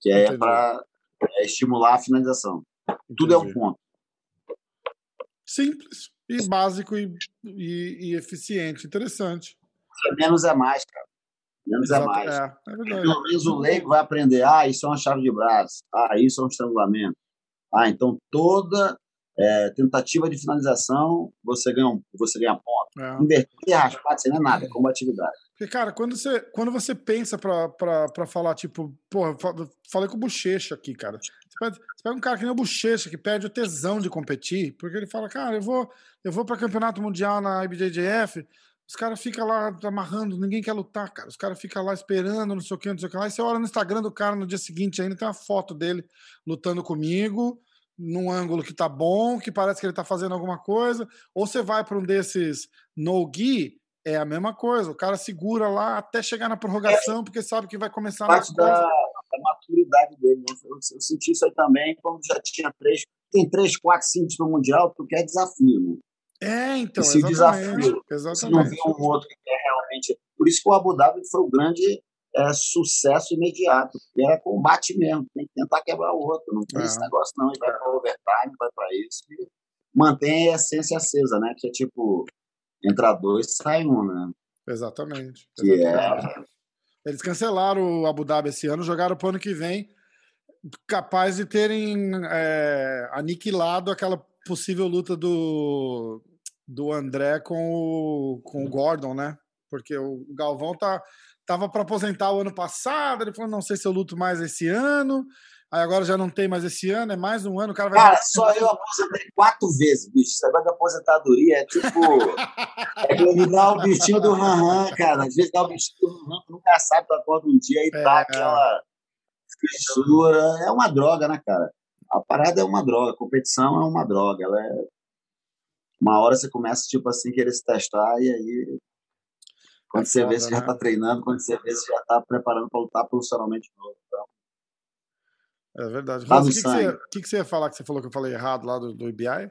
que é para é, estimular a finalização. Entendi. Tudo é um ponto. Simples e básico e, e, e eficiente. Interessante. Menos é mais, cara. Menos é Exato, é mais. É, é Pelo menos o leigo vai aprender. Ah, isso é uma chave de braço. Ah, isso é um estrangulamento. Ah, então toda é, tentativa de finalização você ganha, um, você ganha ponto. É. Inverter, raspar, isso não é nada, é combatividade. Porque, cara, quando você, quando você pensa para falar, tipo, porra, falei com o Bochecha aqui, cara. Você pega, você pega, um cara que nem o Bochecha, que perde o tesão de competir, porque ele fala, cara, eu vou, eu vou para campeonato mundial na IBJJF, os caras ficam lá amarrando, ninguém quer lutar, cara. Os caras ficam lá esperando, não sei o que, não sei o que lá. E você olha no Instagram do cara no dia seguinte ainda, tem uma foto dele lutando comigo, num ângulo que tá bom, que parece que ele tá fazendo alguma coisa. Ou você vai para um desses no-gi, é a mesma coisa. O cara segura lá até chegar na prorrogação, porque sabe que vai começar Parte da, da, maturidade dele. Né? Eu, eu, senti isso aí também quando já tinha três. Tem três, quatro, cinco no Mundial, porque é desafio. Né? É, então. Esse desafio. Exatamente. Você não vê um outro que é realmente. Por isso que o Abu Dhabi foi o grande é, sucesso imediato. Era combate mesmo. Tem que tentar quebrar o outro. Não tem é. esse negócio, não. Ele vai para overtime, vai para isso. E mantém a essência acesa, né? Que é tipo, entra dois, sai um, né? Exatamente. Que exatamente. é. Eles cancelaram o Abu Dhabi esse ano, jogaram para o ano que vem, capaz de terem é, aniquilado aquela possível luta do, do André com o, com o Gordon, né? Porque o Galvão tá, tava para aposentar o ano passado, ele falou, não sei se eu luto mais esse ano, aí agora já não tem mais esse ano, é mais um ano, o cara vai... Cara, só eu aposentei quatro vezes, bicho, esse negócio de aposentadoria é tipo... é ele dá o bichinho do Ranran, cara, às vezes dá o bichinho do Ranran, nunca sabe, tu acorda um dia e é, tá aquela fissura. É uma droga, né, cara? A parada é uma droga, a competição é uma droga. Ela é... Uma hora você começa, tipo assim, querer se testar e aí. Quando você vê, você né? já tá treinando, quando você vê, você já tá preparando para lutar profissionalmente de novo. Então, é verdade. Tá Mas o que, que, você, que, que você ia falar que você falou que eu falei errado lá do, do IBI?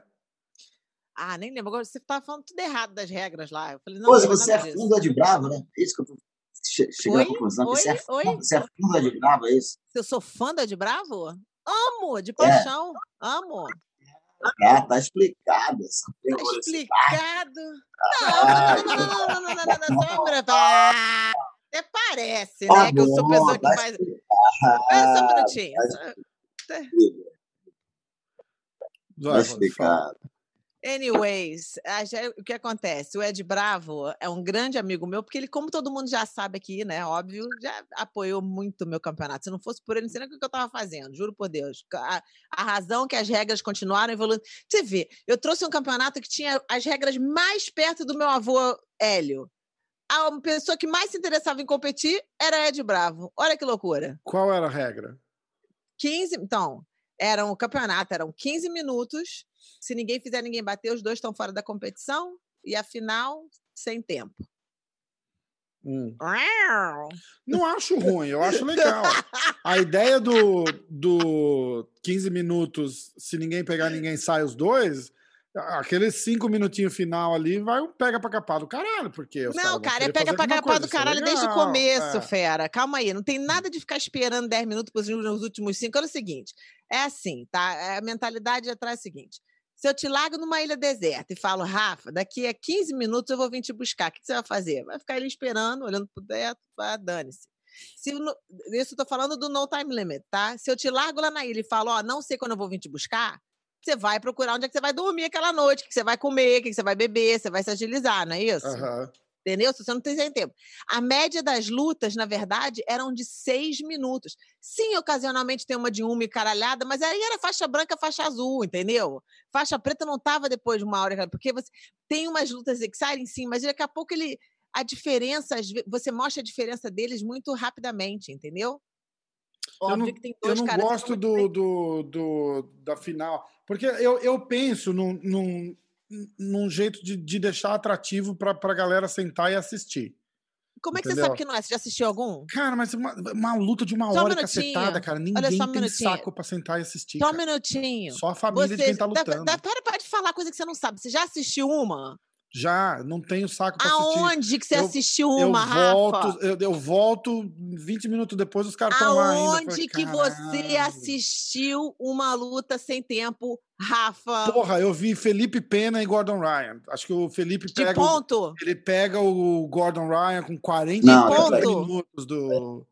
Ah, nem lembro. Agora você estava falando tudo errado das regras lá. Eu falei, não, Pois, você é funda de bravo, né? É isso que eu tô chegando à conclusão. Oi? Você, é funda, você é funda de bravo, é isso? Eu sou fã de bravo? Amo, de é. paixão. É. Amo. Tá explicado essa Tá explicado. Não, não, não, não, não, não, não, não, não, Até parece, né? Que eu sou pessoa que faz. não só um minutinho. Tá explicado. Anyways, o que acontece? O Ed Bravo é um grande amigo meu, porque ele, como todo mundo já sabe aqui, né? Óbvio, já apoiou muito o meu campeonato. Se não fosse por ele, não sei nem o que eu estava fazendo, juro por Deus. A, a, razão que as regras continuaram evoluindo. Você vê, eu trouxe um campeonato que tinha as regras mais perto do meu avô Hélio. A pessoa que mais se interessava em competir era Ed Bravo. Olha que loucura. Qual era a regra? 15. Então, era um campeonato, eram 15 minutos se ninguém fizer ninguém bater, os dois estão fora da competição. E a final, sem tempo. Hum. Não acho ruim, eu acho legal. A ideia do, do 15 minutos, se ninguém pegar ninguém, sai os dois. Aqueles cinco minutinhos final ali vai um pega pra capar do caralho, porque Não, cara, é pega pra capar do é caralho desde o começo, é. fera. Calma aí, não tem nada de ficar esperando 10 minutos nos últimos cinco. Olha o seguinte: é assim, tá? A mentalidade atrás é a seguinte: se eu te largo numa ilha deserta e falo, Rafa, daqui a 15 minutos eu vou vir te buscar, o que você vai fazer? Vai ficar ali esperando, olhando pro teto, ah, dane-se. Se, isso eu tô falando do no time limit, tá? Se eu te largo lá na ilha e falo, ó, não sei quando eu vou vir te buscar, você vai procurar onde é que você vai dormir aquela noite, o que você vai comer, o que você vai beber, você vai se agilizar, não é isso? Uhum. Entendeu? Se você não tem tempo. A média das lutas, na verdade, eram de seis minutos. Sim, ocasionalmente tem uma de uma e caralhada, mas aí era faixa branca, faixa azul, entendeu? Faixa preta não tava depois de uma hora, porque você tem umas lutas exciting, sim, mas daqui a pouco ele. A diferença, você mostra a diferença deles muito rapidamente, entendeu? Óbvio eu não, que tem dois eu não gosto do, do, do, da final, porque eu, eu penso num, num num jeito de, de deixar atrativo para a galera sentar e assistir. Como é que Entendeu? você sabe que não é? Você já assistiu algum? Cara, mas uma, uma luta de uma só hora um cacetada, cara. Ninguém um tem saco pra sentar e assistir. Só um minutinho. Só a família você, de quem tá lutando. Dá, dá, para, para de falar coisa que você não sabe. Você já assistiu uma? Já, não tenho saco pra assistir. Aonde que você eu, assistiu uma, eu volto, Rafa? Eu, eu, volto 20 minutos depois, os caras estão lá ainda. Aonde que você assistiu uma luta sem tempo, Rafa? Porra, eu vi Felipe Pena e Gordon Ryan. Acho que o Felipe pega... De ponto? ele pega o Gordon Ryan com 40 não, minutos do...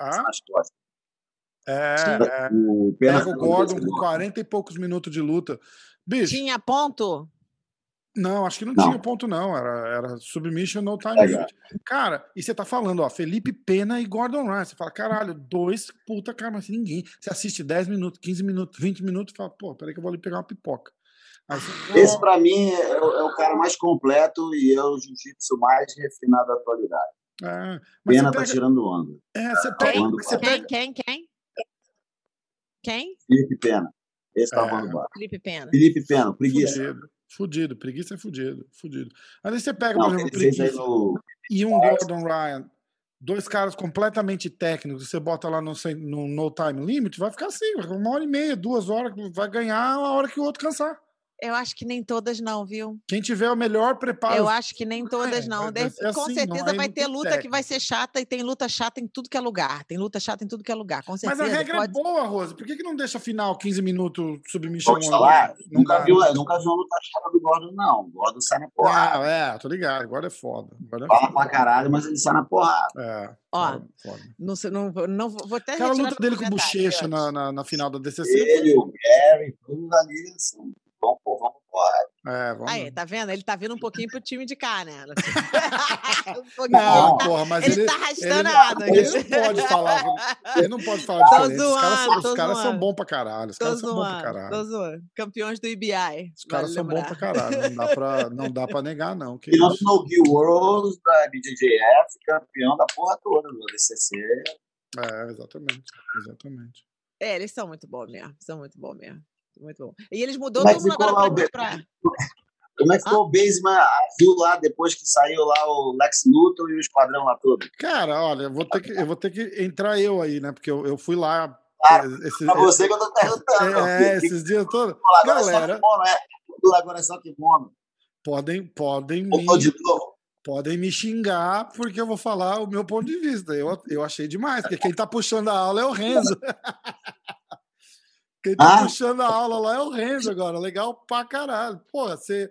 Ah? É, é. Pega o Gordon com 40 e poucos minutos de luta. Bicho. Tinha ponto? Não, acho que não, não, tinha ponto, não. Era, era submission no time é, Cara, e você tá falando, ó, Felipe Pena e Gordon Ryan. Você fala, caralho, dois puta, cara, mas ninguém. Você assiste 10 minutos, 15 minutos, 20 minutos e fala, pô, peraí que eu vou ali pegar uma pipoca. Aí, Esse, para mim, é, é, o cara mais completo e é o jiu-jitsu mais refinado da atualidade. É, Pena tá pega... tá tirando onda. É, você pega. Quem? Você pega... Quem? Quem? Quem? Felipe Pena. Esse tá é. bar. Felipe Pena. Felipe Pena, preguiça. Fudido, preguiça é fudido, fudido. Aí você pega, por exemplo, preguiça no... e um Gordon Ryan, dois caras completamente técnicos, você bota lá no, no, no time limit, vai ficar assim, uma hora e meia, duas horas, vai ganhar a hora que o outro cansar. Eu acho que nem todas não, viu? Quem tiver o melhor preparo. Eu acho que nem todas é, não. Vai com assim, certeza não, vai ter luta técnico. que vai ser chata e tem luta chata em tudo que é lugar. Tem luta chata em tudo que é lugar, com certeza. Mas a regra é pode... é boa, Rosa. Por que, que não deixa final 15 minutos submission? Pode falar? Nunca, viu, nunca viu uma luta chata do Gordon, não. O Gordon sai na porrada. Não, é, tô ligado. Agora é foda. Agora é Fala foda. pra caralho, mas ele sai na porrada. É. Ó, foda. Não, não, não, vou até Aquela luta dele com o Bochecha na, na, na, final da DCC. Ele, o Gary, tudo ali, assim, vamos, vamos é, vamos... Aí, tá vendo? Ele tá vindo um pouquinho pro time de cá, né? um não, tá, porra, mas ele, ele tá arrastando nada. Ele, ele, não pode falar. Ele não pode falar diferente. Zoando, os caras, são, os caras são bons pra caralho. Os caras são bons pra caralho. Tô zoando. Campeões do IBI. Os caras são bons pra caralho. Não dá pra, não dá pra negar, não. Que campeão no Worlds da BJJF, campeão da porra toda do DCC. É, exatamente. Exatamente. É, eles são muito bons mesmo. São muito bons mesmo. Muito bom. E eles mudou todo mundo agora pra, pra... Como é que ficou ah? o Baseman viu lá depois que saiu lá o Lex Luthor e o esquadrão lá todo? Cara, olha, eu vou ter que, eu vou ter que entrar eu aí, né? Porque eu, eu fui lá. Ah, esse, pra você que eu tô perguntando. É, esses dias todos. Galera. É agora é só que mono. Podem, podem me, podem me xingar porque eu vou falar o meu ponto de vista. Eu, eu achei demais, porque quem tá puxando a aula é o Renzo. Quem tá ah? puxando a aula lá é o Renzo agora. Legal pra caralho. Porra, você.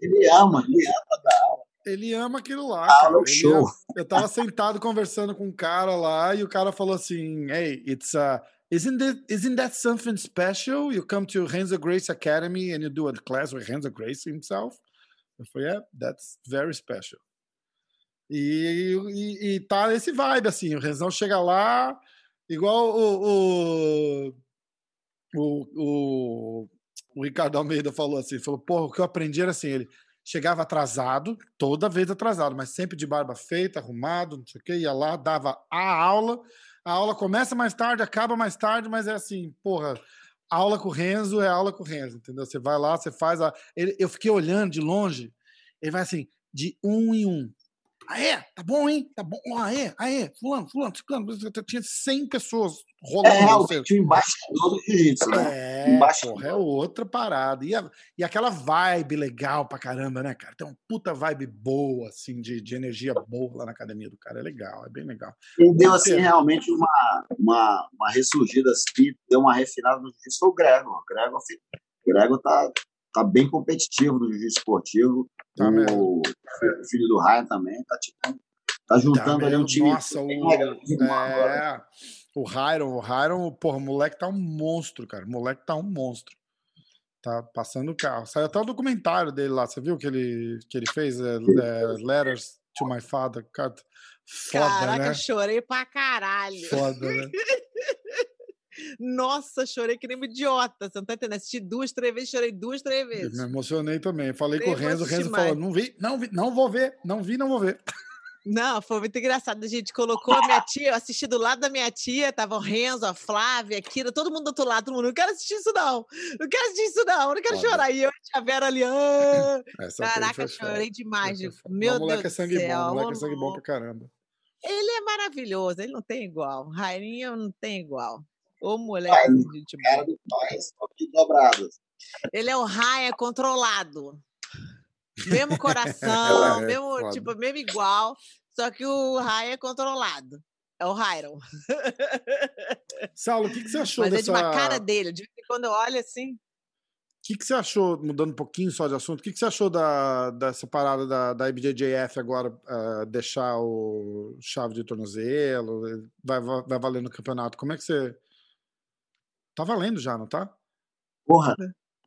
Ele ama, ele ama da aula. Ele ama aquilo lá. Ah, cara. show. Ama... Eu tava sentado conversando com um cara lá e o cara falou assim: Hey, it's uh, isn't that isn't that something special? You come to Renzo Grace Academy and you do a class with Renzo Grace himself. Eu falei, yeah, that's very special. E, e, e tá nesse vibe assim. O Renzão chega lá, igual o, o o, o, o Ricardo Almeida falou assim: falou, porra, o que eu aprendi era assim, ele chegava atrasado, toda vez atrasado, mas sempre de barba feita, arrumado, não sei o quê, ia lá, dava a aula. A aula começa mais tarde, acaba mais tarde, mas é assim, porra, aula com o Renzo é aula com o Renzo, entendeu? Você vai lá, você faz a. Ele, eu fiquei olhando de longe, ele vai assim, de um em um. Aê, tá bom, hein? Tá bom. Aê, aê, fulano, fulano, fulano. Tinha 100 pessoas rolando. É o embaixador do jiu-jitsu, né? É, porra, é outra parada. E, a, e aquela vibe legal pra caramba, né, cara? Tem uma puta vibe boa, assim, de, de energia boa lá na academia do cara. É legal, é bem legal. E deu, assim, realmente uma, uma, uma ressurgida, assim, deu uma refinada no jiu-jitsu. Foi o Grego. O Grego, o Grego tá, tá bem competitivo no jiu-jitsu esportivo. Tá o, o filho do Ryan também tá, tipo, tá juntando tá ali um time. Nossa, o, é, o Hyron, o Hyron, porra, o moleque tá um monstro, cara. O moleque tá um monstro. Tá passando o carro. Saiu até o documentário dele lá, você viu que ele, que ele fez? É, é, Letters to My Father. Cara, foda, Caraca, né? chorei pra caralho. Foda, né? Nossa, chorei que nem um idiota. Você não tá entendendo? Assisti duas, três vezes, chorei duas, três vezes. Eu me emocionei também. Falei com o Renzo, o Renzo falou: não vi, não vi, não vou ver, não vi, não vou ver. Não, foi muito engraçado. A gente colocou a minha tia, eu assisti do lado da minha tia, tava o Renzo, a Flávia, a Kira, todo mundo do outro lado, todo mundo, não quero assistir isso não, não quero assistir isso não, não quero chorar. E eu e a Vera ali, ah, caraca, chorei demais. Meu Deus é sangue do céu. Bom, o moleque é sangue bom pra caramba. Ele é maravilhoso, ele não tem igual. Rairinho não tem igual. Ô, moleque, Pai, gente cara do nós, dobrado. Ele é o raia controlado. Mesmo coração, é, mesmo, tipo, mesmo igual, só que o raia é controlado. É o Hyron. Saulo, o que, que você achou Mas dessa... é de uma cara dele. De quando eu olho assim... O que, que você achou, mudando um pouquinho só de assunto, o que, que você achou da, dessa parada da, da IBJJF agora uh, deixar o chave de tornozelo, vai, vai valendo o campeonato? Como é que você Tá valendo já, não tá? Porra,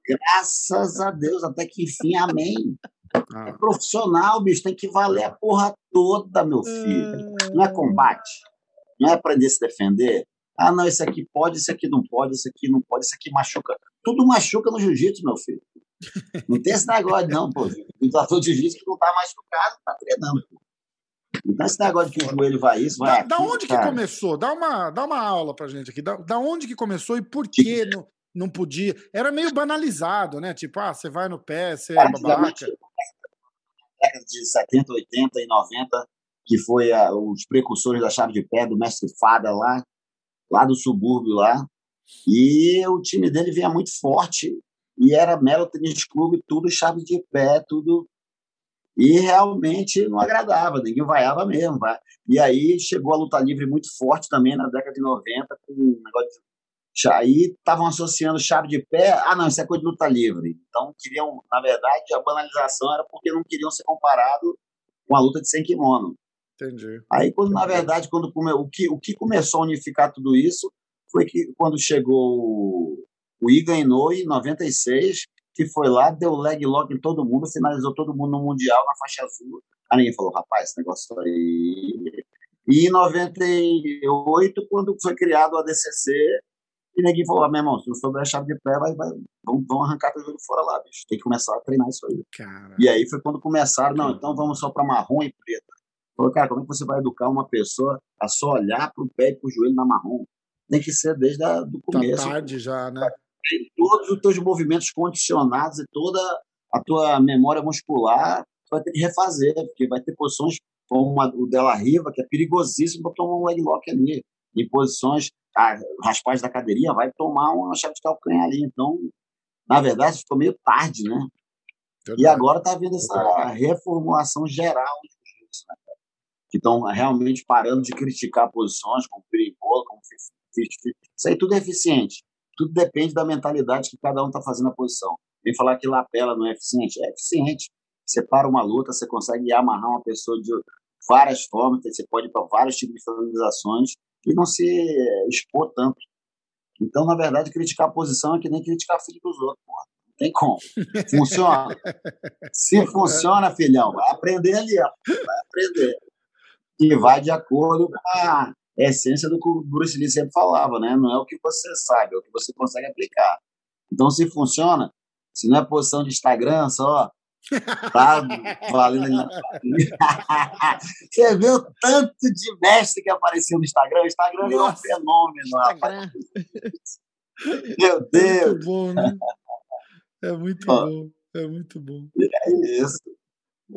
graças a Deus, até que enfim, amém. Ah. É profissional, bicho, tem que valer a porra toda, meu filho. Não é combate, não é aprender a se defender. Ah, não, esse aqui pode, esse aqui não pode, esse aqui não pode, esse aqui machuca. Tudo machuca no jiu-jitsu, meu filho. Não tem esse negócio, não, pô. O ator de jiu-jitsu que não tá machucado, tá treinando. Pô. Esse negócio de que o joelho vai isso, vai. Da, aqui, da onde cara. que começou? Dá uma, dá uma aula pra gente aqui. Da, da onde que começou e por que não, não podia? Era meio banalizado, né? Tipo, ah, você vai no pé, você é babaca. Década de 70, 80 e 90, que foi a, os precursores da chave de pé do mestre Fada lá, lá do subúrbio lá. E o time dele vinha muito forte. E era Melo Tênis Clube, tudo chave de pé, tudo e realmente não agradava, ninguém vaiava mesmo. Vai. E aí chegou a luta livre muito forte também na década de 90, com um negócio de... Aí estavam associando chave de pé, ah não, isso é coisa de luta livre. Então queriam, na verdade, a banalização era porque não queriam ser comparado com a luta de sem kimono. Entendi. Aí quando, Entendi. na verdade, quando o, que, o que começou a unificar tudo isso foi que quando chegou o Iga Inoue, em 96, que foi lá, deu leg lock em todo mundo, finalizou todo mundo no Mundial na faixa azul. Aí ninguém falou, rapaz, esse negócio aí. E em 98, quando foi criado o ADCC, e ninguém falou, ah, meu irmão, se não souber a chave de pé, vai, vai, vamos, vamos arrancar teu jogo fora lá, bicho. Tem que começar a treinar isso aí. Cara. E aí foi quando começaram, não, então vamos só para marrom e preta. Falou, cara, como é que você vai educar uma pessoa a só olhar para o pé e para o joelho na marrom? Tem que ser desde o do tá começo. Tá tarde já, né? Tem todos os teus movimentos condicionados e toda a tua memória muscular vai ter que refazer, porque vai ter posições como uma, o dela Riva, que é perigosíssimo para tomar um leg lock ali. Em posições, a raspagem da cadeirinha vai tomar uma chave de calcanhar ali. Então, na verdade, ficou meio tarde, né? E agora está vindo essa reformulação geral jiu-jitsu, né? que estão realmente parando de criticar posições como perigoso, como isso aí tudo é eficiente. Tudo depende da mentalidade que cada um está fazendo a posição. Vem falar que lapela não é eficiente. É eficiente. Você para uma luta, você consegue amarrar uma pessoa de várias formas, você pode ir para vários tipos de finalizações e não se expor tanto. Então, na verdade, criticar a posição é que nem criticar filho dos outros. Porra. Não tem como. Funciona. Se funciona, filhão, vai aprender ali, ó. vai aprender. E vai de acordo com a essência do que o Bruce Lee sempre falava, né? Não é o que você sabe, é o que você consegue aplicar. Então, se funciona, se não é posição de Instagram só, tá valendo. Você o tanto de mestre que apareceu no Instagram? O Instagram é um fenômeno. Meu Deus! É muito bom, né? É muito bom. É muito bom. É isso.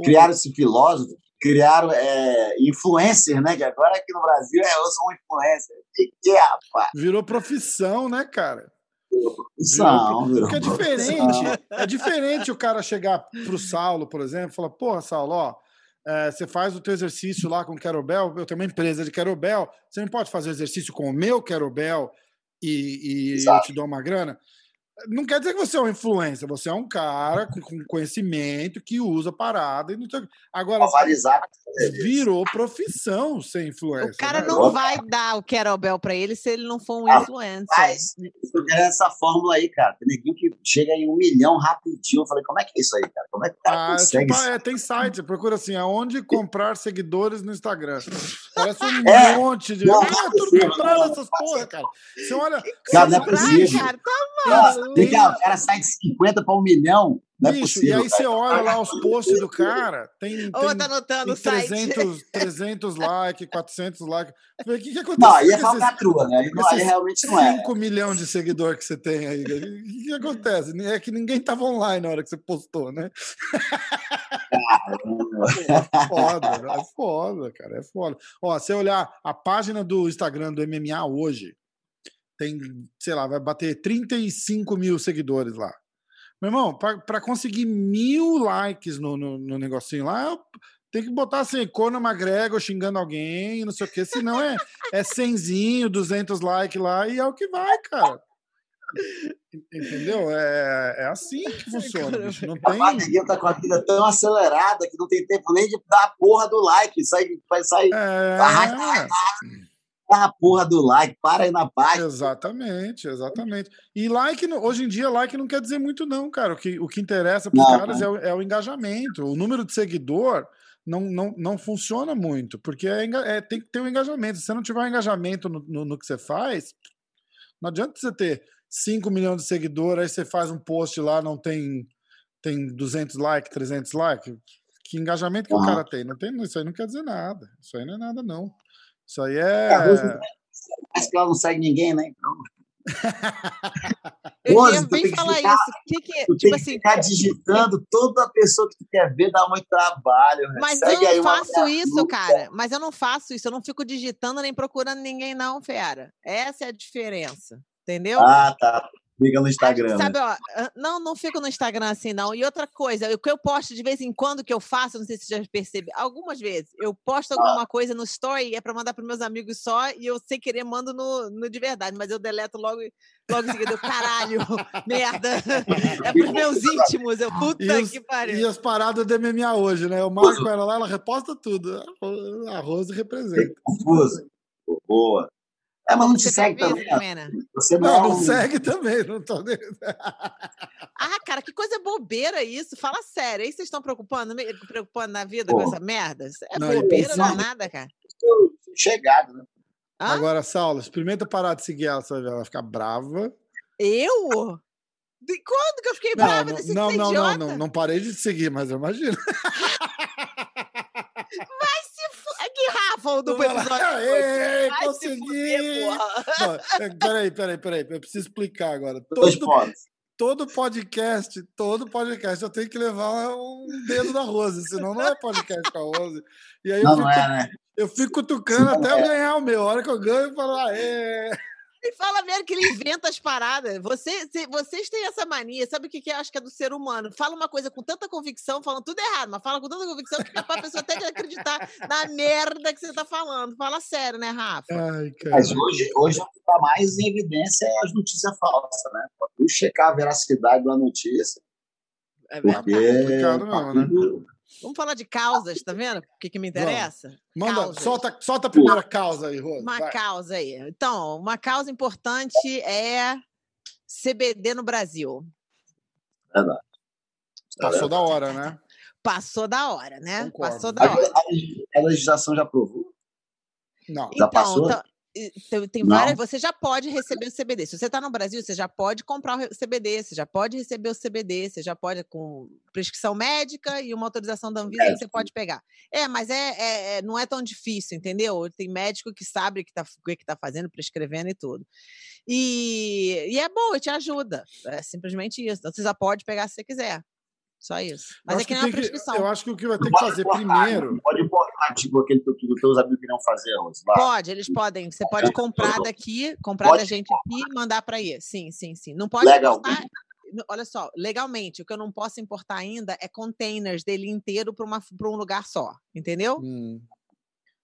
Criaram esse filósofo, criaram é, influencer, né? Que agora aqui no Brasil é, eu sou um influencer. Que que é, rapaz? Virou profissão, né, cara? Não, Porque é diferente. É diferente o cara chegar pro Saulo, por exemplo, e falar, porra, Saulo, ó, é, você faz o teu exercício lá com o Querobel, eu tenho uma empresa de Querobel, você não pode fazer exercício com o meu Querobel e, e eu te dou uma grana? Não quer dizer que você é um influencer, você é um cara com, com conhecimento que usa parada e não tem... Agora, virou profissão ser influencer. O cara né? não vai dar o Querobel para ele se ele não for um ah, influencer. Mas, eu quero essa fórmula aí, cara. Tem ninguém que chega em um milhão rapidinho. Eu falei, como é que é isso aí, cara? Como é que o cara ah, consegue tipo, é, tem site, procura assim, aonde comprar seguidores no Instagram. Parece um é, monte de. Não, ah, tudo comprando essas porra, cara. Você olha. Cara, não é possível. Cara, tá Legal, o cara sai de 50 para um milhão. Não é Bicho, possível, e aí você olha lá os posts do cara, tem, tem, tá anotando tem 300, 300 likes, 400 likes. O que, que acontece? Não, aí é falcatrua, né? Não, aí realmente não é. 5 milhões de seguidores que você tem aí. O que, que acontece? É que ninguém tava online na hora que você postou, né? é foda, é foda, cara, é foda. Ó, você olhar a página do Instagram do MMA hoje, tem, sei lá, vai bater 35 mil seguidores lá. Meu irmão, para conseguir mil likes no, no, no, negocinho lá, tem que botar assim, Conor McGregor xingando alguém, não sei o quê, senão é, é 100, 200 likes lá e é o que vai, cara. Entendeu? É, é assim que funciona, bicho. Não tem... A tá com a vida tão acelerada que não tem tempo nem de dar a porra do like. Sai, vai sair. É a porra do like, para aí na página. Exatamente, exatamente. E like, hoje em dia, like não quer dizer muito, não, cara. O que, o que interessa para os caras é o, é o, engajamento. O número de seguidor não, não, não funciona muito, porque é, é tem que ter um engajamento. Se você não tiver um engajamento no, no, no que você faz, não adianta você ter 5 milhões de seguidores, aí você faz um post lá, não tem, tem 200 likes, 300 likes. Que engajamento que o cara tem? Não tem? Isso aí não quer dizer nada. Isso aí não é nada, não. Isso aí é. Acho que ela não segue ninguém, né? Então. Eu Rose, ia falar digitar, isso. Que que, é? tu tipo tem assim, que ficar digitando toda a pessoa que tu quer ver, dá muito trabalho. Né? Mas eu não faço isso, cara. Mas eu não faço isso. Eu não fico digitando nem procurando ninguém, não, Fera. Essa é a diferença. Entendeu? Ah, tá. Fica no Instagram. Sabe, ó, não, não fico no Instagram assim, não. E outra coisa, o que eu posto de vez em quando que eu faço, não sei se você já percebe, algumas vezes, eu posto alguma ah. coisa no story, é para mandar para meus amigos só, e eu sem querer mando no, no de verdade, mas eu deleto logo, logo em seguida. caralho, merda. É pros meus íntimos, eu puta os, que pariu. E as paradas do MMA hoje, né? Eu marco ela lá, ela reposta tudo. A Rose representa. Confuso. Boa. É, mas não te segue também. também né? Você não, não, não segue também, não tô Ah, cara, que coisa bobeira isso. Fala sério. Aí vocês estão preocupando, preocupando na vida Pô. com essa merda? É não, bobeira, não é nada, cara. Estou chegado, né? Hã? Agora, Saulo, experimenta parar de seguir ela, você vai ver ela ficar brava. Eu? De quando que eu fiquei brava não, não, não, não, não, não, parei de seguir, mas eu imagino. Vai se Rafa, o do episódio. Aê, consegui! É, peraí, peraí, peraí. Eu preciso explicar agora. Todo, todo podcast, todo podcast, eu tenho que levar um dedo da Rose, senão não é podcast com a Rose. E aí não, eu fico, não é, né? eu fico cutucando até eu é. ganhar o meu. A hora que eu ganho, eu falo, aê! E fala mesmo que ele inventa as paradas. Você, se, vocês têm essa mania, sabe o que, que eu acho que é do ser humano? Fala uma coisa com tanta convicção, falando tudo errado, mas fala com tanta convicção que é pra pessoa até acreditar na merda que você tá falando. Fala sério, né, Rafa? Ai, mas hoje, hoje o que tá mais em evidência é as notícias falsas, né? Pra tu checar a veracidade da notícia. É verdade. Porque é complicado mesmo, né? Vamos falar de causas, tá vendo? O que, que me interessa? Vamos. Manda, solta, solta a primeira causa aí, Rose. Uma Vai. causa aí. Então, uma causa importante é CBD no Brasil. Verdade. Passou da hora, né? Passou da hora, né? Concordo. Passou da hora. A, a legislação já aprovou? Não. Já então, passou? Então, tem, várias. Você já pode receber o CBD. Se você está no Brasil, você já pode comprar o CBD, você já pode receber o CBD, você já pode, com prescrição médica e uma autorização da Anvisa, é. você pode pegar. É, mas é, é, é, não é tão difícil, entendeu? Tem médico que sabe o que está que tá fazendo, prescrevendo e tudo. E, e é bom, te ajuda. É simplesmente isso. Então, você já pode pegar se você quiser. Só isso. Mas é que, que não é prescrição. Que, eu acho que o que vai ter que fazer primeiro. Pode importar, tipo, aquele que os teus amigos queriam fazer, lá. Pode, eles podem. Você pode comprar daqui, comprar pode da gente aqui e mandar para aí. Sim, sim, sim. Não pode Legal. importar. Olha só, legalmente, o que eu não posso importar ainda é containers dele inteiro para um lugar só, entendeu? Hum,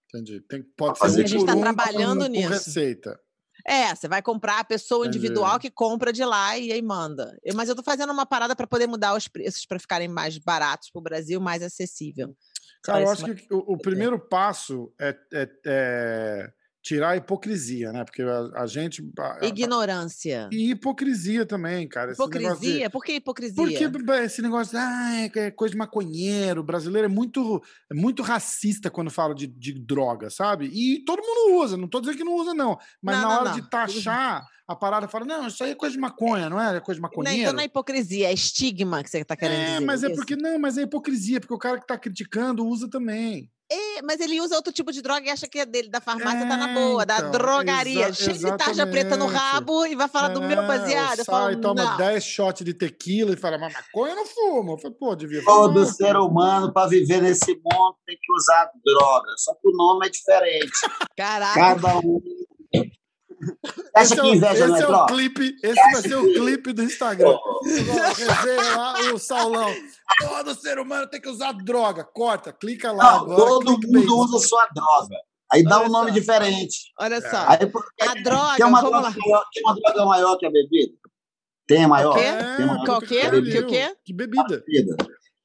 entendi. Tem, pode ser a gente está um, trabalhando nisso. receita. É, você vai comprar a pessoa individual Entendi. que compra de lá e aí manda. Eu, mas eu tô fazendo uma parada para poder mudar os preços para ficarem mais baratos para o Brasil, mais acessível. Cara, eu acho que o, o primeiro passo é, é, é tirar a hipocrisia, né? Porque a, a gente. A, Ignorância. E hipocrisia também, cara. Hipocrisia? De, Por que hipocrisia? Porque esse negócio de ah, é coisa de maconheiro, o brasileiro é muito, é muito racista quando fala de, de droga, sabe? E todo mundo usa, não tô dizendo que não usa, não. Mas não, na não, hora não. de taxar, a parada fala: não, isso aí é coisa de maconha, não é? É coisa de maconheiro. então não é hipocrisia, é estigma que você tá querendo é, dizer. É, mas é porque, não, mas é hipocrisia, porque o cara que tá criticando usa também. É, mas ele usa outro tipo de droga e acha que é dele, da farmácia, é, tá na boa, da então, drogaria. Cheio de tarja preta no rabo e vai falar é, do meu baseado. Sai, falo, toma 10 shots de tequila e fala, mas maconha eu não fumo. Eu falo, pô, devia fumar. Todo ser humano, para viver nesse mundo, tem que usar droga. Só que o nome é diferente. Caraca. Cada um esse é, o, esse é o clipe, esse vai ser o clipe do Instagram. lá, o Saulão. Todo ser humano tem que usar droga. Corta, clica lá. Não, agora, todo mundo usa sua droga. Aí dá Olha um nome só. diferente. Olha só. Aí, a droga. Tem uma droga, maior, tem uma droga maior que a bebida? Tem a maior? É, tem uma Qual que, é? que, o quê? Que bebida. bebida.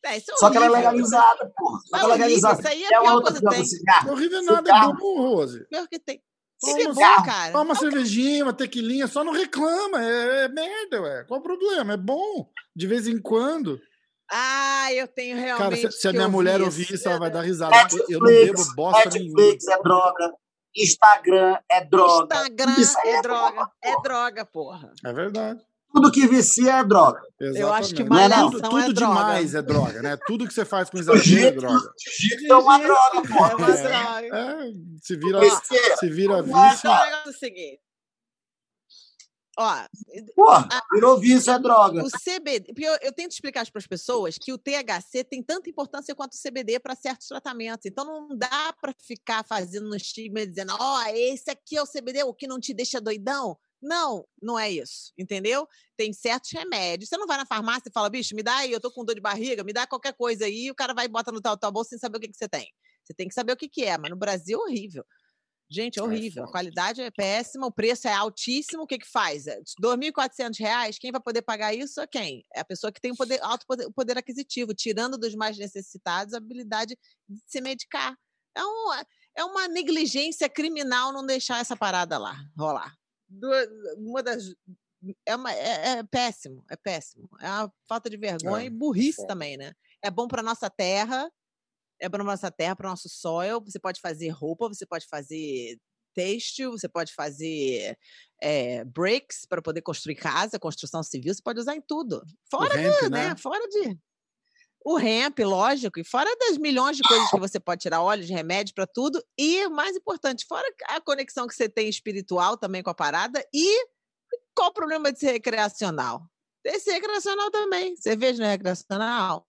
É, é Só que ela é legalizada, porra. Só que ela é legalizada. Isso aí é, é uma outra coisa tem. Cigarro. Horrível nada, é bom, Rose. Pior que tem. Toma, é bom, cara. Toma uma cervejinha, uma tequilinha, só não reclama. É, é merda, ué. Qual o problema? É bom, de vez em quando. Ah, eu tenho realmente. Cara, se, se a minha mulher ouvir isso, ela vai dar risada. Netflix, eu não bebo bosta Netflix nenhuma. Netflix é droga. Instagram é droga. Instagram é, é, droga. É droga, porra. É verdade. Tudo que vicia é droga. Exatamente. Eu acho que malhação tudo, tudo é demais droga. é droga, né? Tudo que você faz com exagero é droga. Egito é uma droga, pô. É uma droga. É, se vira, se vira vício. É o seguinte. Ó, Pô, virou vício é droga. O CBD, eu, eu tento explicar para as pessoas que o THC tem tanta importância quanto o CBD para certos tratamentos. Então não dá para ficar fazendo no estigma dizendo, ó, oh, esse aqui é o CBD, o que não te deixa doidão. Não, não é isso, entendeu? Tem certos remédios. Você não vai na farmácia e fala, bicho, me dá aí, eu tô com dor de barriga, me dá qualquer coisa aí, e o cara vai e bota no tal, tal bolsa sem saber o que, que você tem. Você tem que saber o que, que é, mas no Brasil é horrível. Gente, é, é horrível. É a qualidade é péssima, o preço é altíssimo. O que, que faz? R$ 2.400, quem vai poder pagar isso é quem? É a pessoa que tem o poder, alto poder, poder aquisitivo, tirando dos mais necessitados a habilidade de se medicar. É, um, é uma negligência criminal não deixar essa parada lá rolar uma das. É, uma, é, é, péssimo, é péssimo. É uma falta de vergonha é, e burrice é. também, né? É bom para nossa terra, é para nossa terra, para nosso soil. Você pode fazer roupa, você pode fazer têxtil, você pode fazer é, bricks para poder construir casa, construção civil, você pode usar em tudo. Fora, de, né? Fora de o hemp, lógico, e fora das milhões de coisas que você pode tirar, óleo de remédio para tudo, e o mais importante, fora a conexão que você tem espiritual também com a parada, e qual o problema de ser recreacional? Esse recreacional também. Cerveja não é recreacional?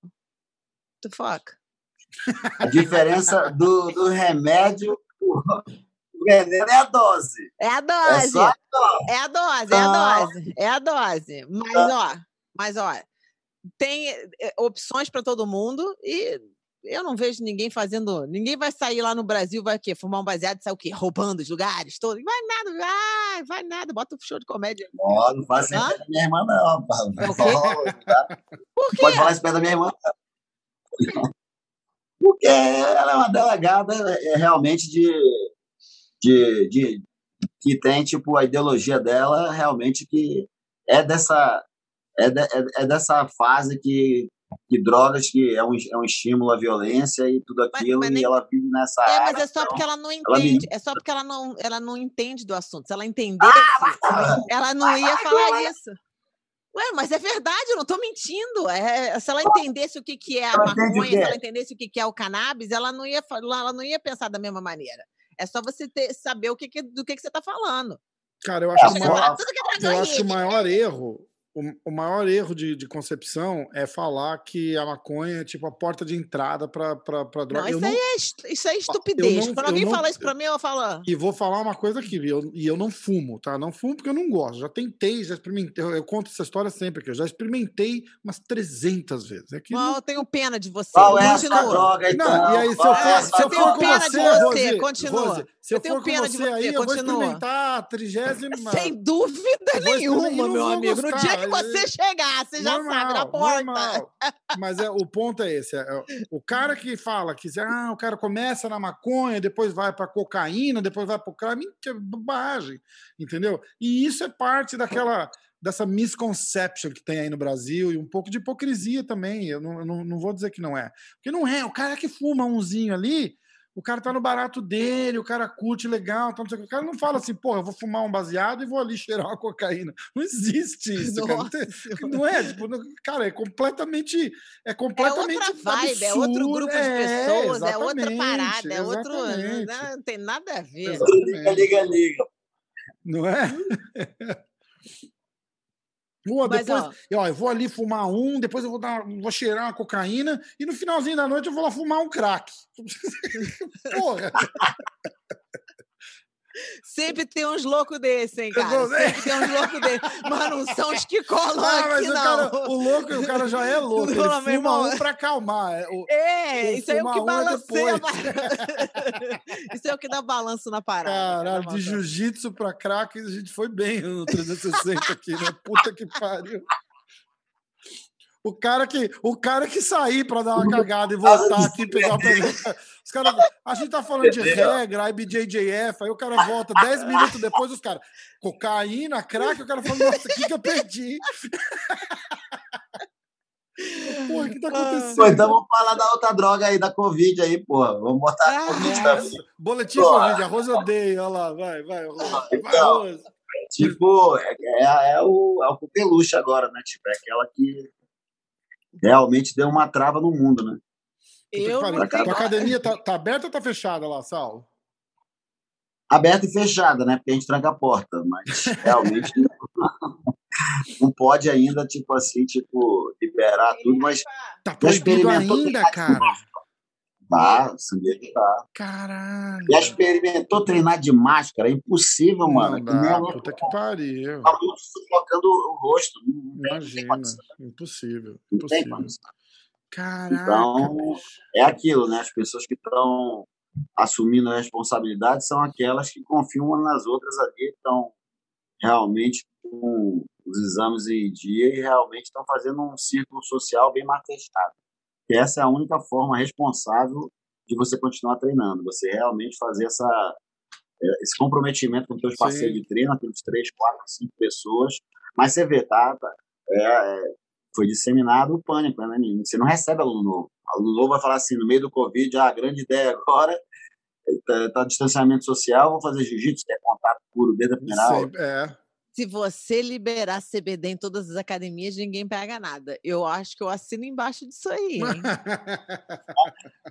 Tu foca. A diferença do, do remédio o veneno é a dose. É a dose. É, é a dose, é a dose. É a dose. Mas, tá. ó, mas, ó, tem eh, opções para todo mundo e eu não vejo ninguém fazendo. Ninguém vai sair lá no Brasil, vai o quê? Fumar um baseado e sair o quê? Roubando os lugares todos? Vai nada, vai, vai nada. Bota um show de comédia. Não, não faz isso da minha irmã, não. Tá? Por quê? Pode falar isso perto da minha irmã. Porque ela é uma delegada é, é realmente de, de, de que tem tipo a ideologia dela realmente que é dessa é, de, é, é dessa fase que que drogas que é um, é um estímulo à violência e tudo aquilo mas, mas nem... e ela vive nessa é, área. mas é só então, porque ela não entende, ela... é só porque ela não, ela não entende do assunto. Se ela entendesse, ah, ela não ia falar isso. Ué, mas é verdade, eu não estou mentindo. É, se ela entendesse o que, que é a maconha, se ela entendesse o que, que é o cannabis, ela não ia, ela não ia pensar da mesma maneira. É só você ter, saber o que, que do que, que você está falando. Cara, eu acho, é, o maior, eu acho que o maior erro o, o maior erro de, de, concepção é falar que a maconha é tipo a porta de entrada para droga. Não, isso, não, é, isso é estupidez. Não, Quando alguém não, fala isso para mim, eu falo. E vou falar uma coisa aqui, eu, e eu não fumo, tá? Não fumo porque eu não gosto. Já tentei, já experimentei. Eu, eu conto essa história sempre aqui. Eu já experimentei umas 300 vezes. É que não, eu tenho pena de você. Qual é essa droga, então? Não, e aí, se eu for, se eu for com pena você, de você, Rose, continua. Rose, se eu, eu for com você, você aí, continua. eu vou experimentar a trigésima. Sem dúvida nenhuma, meu amigo. No dia que você chegar você já normal, sabe, na porta. Normal. Mas é, o ponto é esse: é, é, o cara que fala que ah, o cara começa na maconha, depois vai para cocaína, depois vai para o crime, é bobagem, entendeu? E isso é parte daquela dessa misconception que tem aí no Brasil e um pouco de hipocrisia também. Eu não, não, não vou dizer que não é. Porque não é. O cara que fuma umzinho ali, o cara tá no barato dele, o cara curte legal, tá, o cara não fala assim, porra, eu vou fumar um baseado e vou ali cheirar uma cocaína. Não existe isso, cara. Não, não é, tipo, cara, é completamente é completamente é outra vibe, absurdo. é outro grupo de é, pessoas, é, é outra parada, é outro, não, não, tem nada a ver. Liga, liga, liga. Não é? Pô, depois, ó, ó, eu vou ali fumar um, depois eu vou, dar, vou cheirar uma cocaína e no finalzinho da noite eu vou lá fumar um crack. Porra! Sempre tem uns loucos desse, hein, cara? Sempre tem uns loucos desse. Mas não são os que colam ah, aqui, o não. Cara, o louco, o cara já é louco. Ele fuma irmão. um pra acalmar. É, o, é isso aí é o que balanceia. É isso é o que dá balanço na parada. Caralho, de jiu-jitsu pra crack, a gente foi bem no 360 aqui, né? Puta que pariu. O cara que, o cara que sair para dar uma cagada e voltar aqui e pegar. Os cara, a gente tá falando de regra, IBJJF, aí o cara volta 10 minutos depois, os caras, cocaína, crack, o cara fala, nossa, o que, que eu perdi? Porra, o que tá acontecendo? Pô, então vamos falar da outra droga aí, da Covid aí, porra. Vamos botar ah, a Covid também. Boletim porra. Covid, arroz odeio, olha lá, vai, vai, arroz. Então, vai, Tipo, é, é, é, o, é o agora, né? Tipo, é aquela que realmente deu uma trava no mundo, né? Eu não a academia tá, tá aberta ou tá fechada lá, Sal? Aberta e fechada, né? Porque a gente tranca a porta, mas realmente não pode ainda, tipo assim, tipo, liberar tudo, mas. Tá proibido ainda, cara. Tá, sangue tá. Caralho. Já experimentou treinar de máscara? É impossível, mano. Não dá, não, puta que pariu. Tá colocando o rosto. Imagina. Impossível. Impossível. Caraca. Então, é aquilo, né? As pessoas que estão assumindo a responsabilidade são aquelas que confiam umas nas outras ali, estão realmente com os exames em dia e realmente estão fazendo um círculo social bem mais fechado que essa é a única forma responsável de você continuar treinando, você realmente fazer essa, é, esse comprometimento com seus parceiros de treino, aqueles três, quatro, cinco pessoas, mas você vê, tá, tá é, é, foi disseminado o pânico, né, você não recebe aluno novo, aluno novo vai falar assim, no meio do Covid, ah, a grande ideia agora está tá distanciamento social, vou fazer jiu-jitsu, que é contato puro desde a primeira aula. É. Se você liberar CBD em todas as academias, ninguém pega nada. Eu acho que eu assino embaixo disso aí, hein?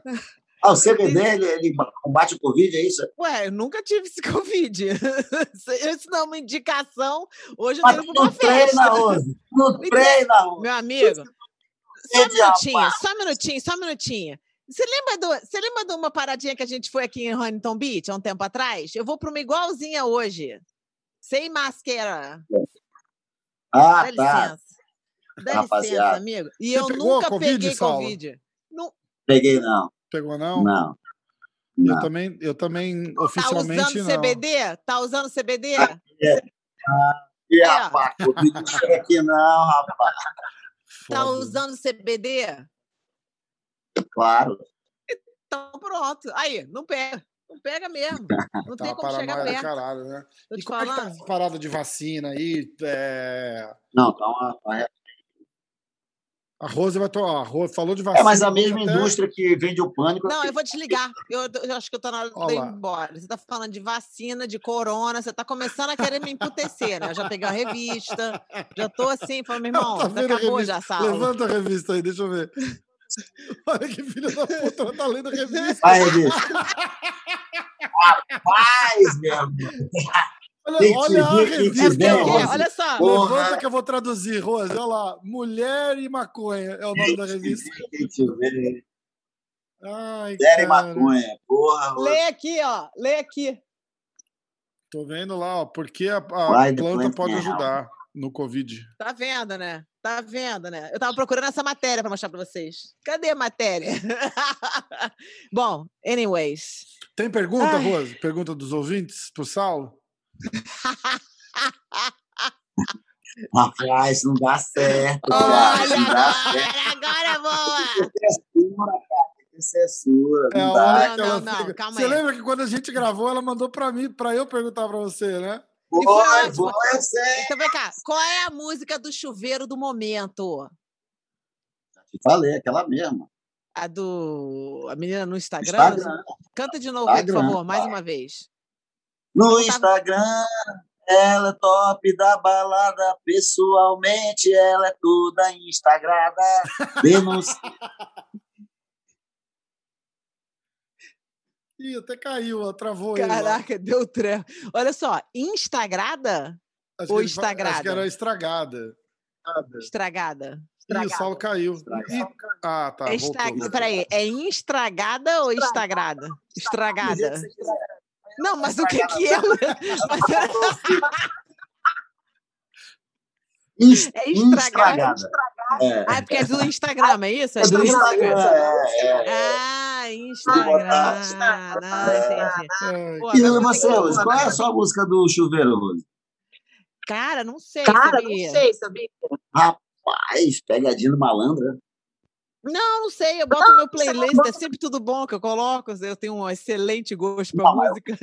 Ah, o CBD, ele, ele combate o Covid, é isso? Ué, eu nunca tive esse Covid. Isso não é uma indicação. Hoje eu Mas tenho uma não treina festa. hoje. Não treina hoje. Meu amigo, só um Rede, minutinho, só um minutinho, só um minutinho. Você lembra, do, você lembra de uma paradinha que a gente foi aqui em Huntington Beach há um tempo atrás? Eu vou para uma igualzinha hoje. Sem máscara. Ah, Dá tá. licença. Dá licença, Rapaziada. amigo. E Você eu nunca Covid, peguei Saulo? Covid. Não, Peguei, não. Pegou, não? Não. Eu Não. também, eu também tá oficialmente usando não. CBD? Tá usando CBD? E, É. rapaz, Covid não chega aqui, não, rapaz. Tá Foda. usando CBD? Claro. Então pronto. Aí, não pega. Não pega mesmo. Não Tá tem como chegar perto. caralho, né? E como é que tá essa parada de vacina aí? É... Não, tá uma. uma- A Rose vai tomar. A Rose falou de vacina. É, mas a mesma até- indústria que vende o pânico. Não, eu vou desligar. Eu, eu acho que eu tô na hora de ir embora. Você tá falando de vacina, de corona, você tá começando a querer me emputecer, né? Eu já peguei a revista, já tô assim, falando, meu irmão, Tá a acabou revista? já, Saulo. Levanta a revista aí, deixa eu ver. Olha que filho da puta, ela tá lendo a revista. Vai, revista. Rapaz, meu amigo. Olha, Tem olha a É revista. Olha só. Levanta que eu vou traduzir, Rose. Olha lá. Mulher e maconha é o nome da revista. Ai, Mulher e maconha. Porra, Rose. Lê aqui, ó. Lê aqui. Tô vendo lá, ó. Porque a, a planta plant pode ajudar no Covid. Tá vendo, né? Tá vendo, né? Eu tava procurando essa matéria pra mostrar pra vocês. Cadê a matéria? Bom, anyways. Tem pergunta, Ai. Rose? Pergunta dos ouvintes pro Saulo? Rapaz, não dá certo. cara. Olha Não dá certo. agora, agora boa! Censura, cara. É Não dá. Não, não, não, fica- calma Você aí. lembra que quando a gente gravou, ela mandou pra mim, pra eu perguntar pra você, né? E foi foi, eu sei. Então vem cá, qual é a música do chuveiro do momento? Te falei, aquela mesma. A do. A menina no Instagram? Instagram. Canta de novo, aí, por Instagram, favor, mais uma vez. No Instagram, ela é top da balada. Pessoalmente, ela é toda instagrada. Denuncia. Ih, até caiu, ó, travou. Caraca, deu treco. Olha só, Instagrada? Acho ou fa- Acho estragada? que era estragada. Estragada. Ih, o Saulo caiu. Ih, Ah, tá, É estra... Peraí, é estragada ou estragada? Estragada. Não, mas o que que é? Mas É estragada. É. Ah, é porque é do Instagram, é isso? É do isso que- Instagram. É, é. Ah, Instagram. Ah, entendi. Pô, E qual é a sua música do chuveiro, Rose? Cara, não sei, Cara, sabia? não sei, sabia? Rapaz, pegadinha do malandro. Né? Não, não sei, eu boto meu playlist, é sempre tudo bom que eu coloco, eu tenho um excelente gosto pra Não, mas- música.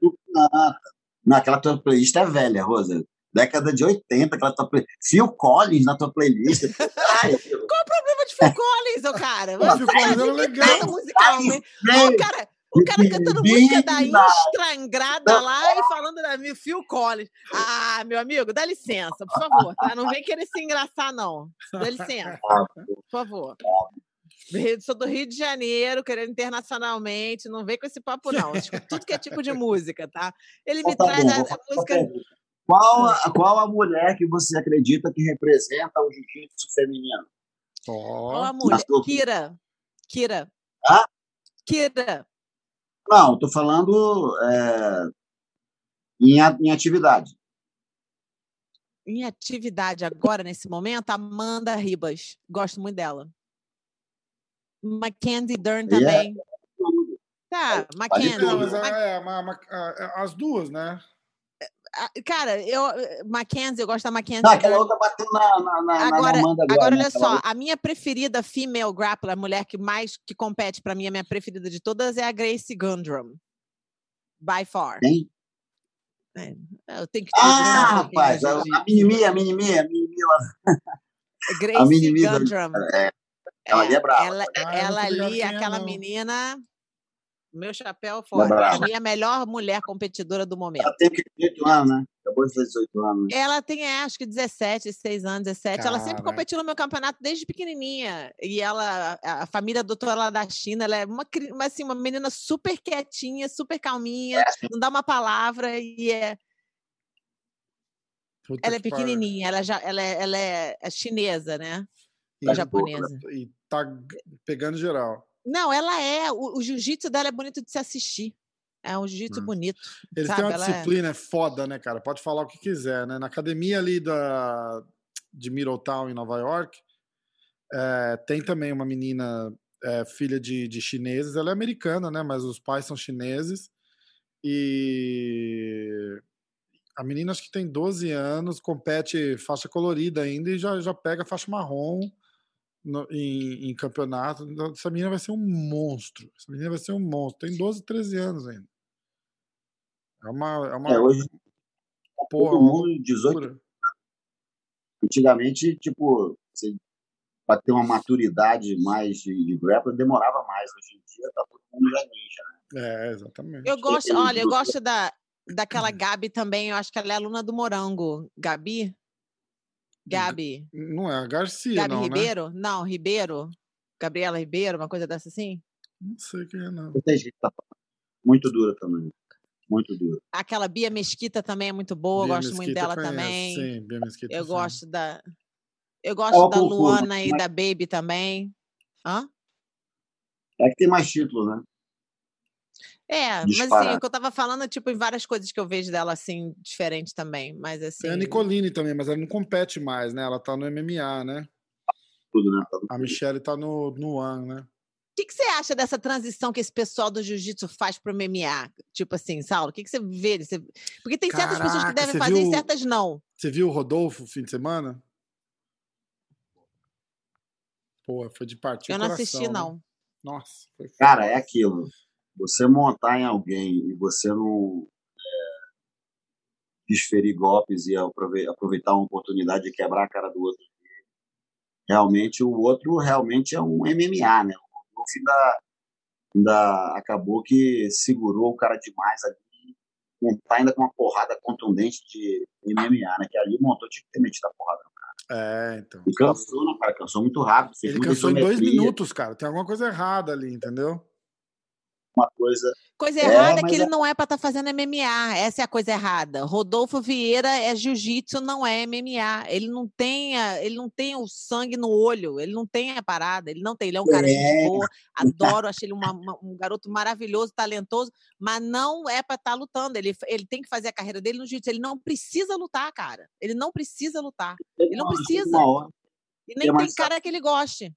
Tu canta. Não, aquela tua playlist é velha, Rosa. Década de 80, aquela tua playlist. Phil Collins na tua playlist. Ai, Qual o problema de Phil Collins, ô cara? Phil Collins é era legal. musicalmente. O cara, o cara cantando música da Estrangrada lá e falando da minha Phil Collins. Ah, meu amigo, dá licença, por favor, tá? Não vem querer se engraçar, não. Dá licença, por favor. Sou do Rio de Janeiro, querendo internacionalmente, não vem com esse papo, não. Tudo que é tipo de música, tá? Ele me Então tá traz bom, a, a música. Qual a, qual a mulher que você acredita que representa o jiu-jitsu feminino? Ó, Qual a mulher? Kira. Kira. Hã? Kira. Não, tô falando é, em, a- em atividade. Em atividade agora, nesse momento, Amanda Ribas. Gosto muito dela. Mackenzie Dern é- também. Tá, Pode Mackenzie. Não, mas Ma- é, é, ma- a- as duas, né? Ah, Cara, eu, Mackenzie, eu gosto da Mackenzie. Não, aquela outra bateu na, na, na, Agora, na Amanda agora. agora né? olha só, outra- a minha preferida female grappler, a mulher que mais que compete pra mim, a minha preferida de todas é a Gracie Gundrum. By far. Quem? Eu tenho que te Ah, pouquinho rapaz, a, jiu-jitsu. a Minimi, a Minimi, a Gracie Gundrum. ela ali é brava. Ela, Ah, não ela ali, é, aquela não. menina, meu chapéu é fora. Brava. é a melhor mulher competidora do momento. ela tem que 18 anos, né? Acabou de fazer 18 anos. Ela tem, é, acho que 17, 16 anos, 17. Ela sempre Caraca. competiu no meu campeonato desde pequenininha. E ela, a família adotou ela da China. Ela é uma, assim, uma menina super quietinha, super calminha, não dá uma palavra e é, Puta ela é pequenininha. Ela, já, ela, é, ela é, é chinesa, né? E- Tá japonesa. E tá pegando geral. Não, ela é. O, o jiu-jitsu dela é bonito de se assistir. É um jiu-jitsu Hum. bonito. Eles sabe? têm uma é- disciplina é foda, né, cara? Pode falar o que quiser, né? Na academia ali da, de Middletown, em Nova York, eh, tem também uma menina eh, filha de, de chineses. Ela é americana, né? Mas os pais são chineses. E a menina acho que tem 12 anos, compete faixa colorida ainda e já, já pega faixa marrom no- em, em campeonato. Essa menina vai ser um monstro. Essa menina vai ser um monstro. Tem 12, 13 anos ainda. É uma, é uma É, hoje porra, todo mundo, 18 loucura. Antigamente, tipo, você, pra ter uma maturidade mais de, de grappling, demorava mais. Hoje em dia, tá todo mundo já ninja, né? É, exatamente. Eu gosto, olha, eu eu- gosto da, daquela Gabi também. Eu acho que ela é aluna do Morango. Gabi? Gabi. Não é a Garcia, Gabi não, né? Ribeiro? Não, Ribeiro. Gabriela Ribeiro, uma coisa dessa assim? Não sei quem é, não. Muito dura também. Muito dura. Aquela Bia Mesquita também é muito boa, eu Bia gosto muito Mesquita dela conheço, também. Sim, Bia Mesquita, Eu sim. gosto da. Eu gosto da Luana e mas- da Baby também. Hã? É que tem mais título, né? É, mas assim, o que eu tava falando, tipo, em várias coisas que eu vejo dela, assim, diferente também. Mas assim. Tem a Nicoline também, mas ela não compete mais, né? Ela tá no MMA, né? Tudo, né? Tá A Michelle tá no, no One, né? O que, que você acha dessa transição que esse pessoal do jiu-jitsu faz pro MMA? Tipo assim, Saulo, o que, que você vê? Você- Porque tem certas pessoas que Caraca, devem fazer e viu- certas não. Você viu o Rodolfo fim de semana? Pô, foi de partir Eu não coração, assisti, né? não. Nossa, foi Cara, é aquilo. Você montar em alguém e você não é, desferir golpes e aprove- aproveitar uma oportunidade de quebrar a cara do outro. Realmente, o outro realmente é um MMA, né? O Wolf ainda, ainda acabou que segurou o cara demais ali. Montar ainda com uma porrada contundente de MMA, né? Que ali montou, tinha que ter metido a porrada. É, então. E cansou, né, cara? Cansou muito rápido. Ele cansou em dois minutos, cara. Tem alguma coisa errada ali, entendeu? Uma coisa Coisa É, errada é que ele é- não é pra estar fazendo MMA. Essa é a coisa errada. Rodolfo Vieira é jiu-jitsu, não é MMA. Ele não tem, a- ele não tem o sangue no olho, ele não tem a parada, ele não tem. Ele é um cara É. boa, adoro, achei ele uma- uma- um garoto maravilhoso, talentoso, mas não é pra estar lutando. Ele, ele tem que fazer a carreira dele no jiu-jitsu. Ele não precisa lutar, cara. Ele não precisa lutar. Ele não precisa. E nem tem cara que ele goste.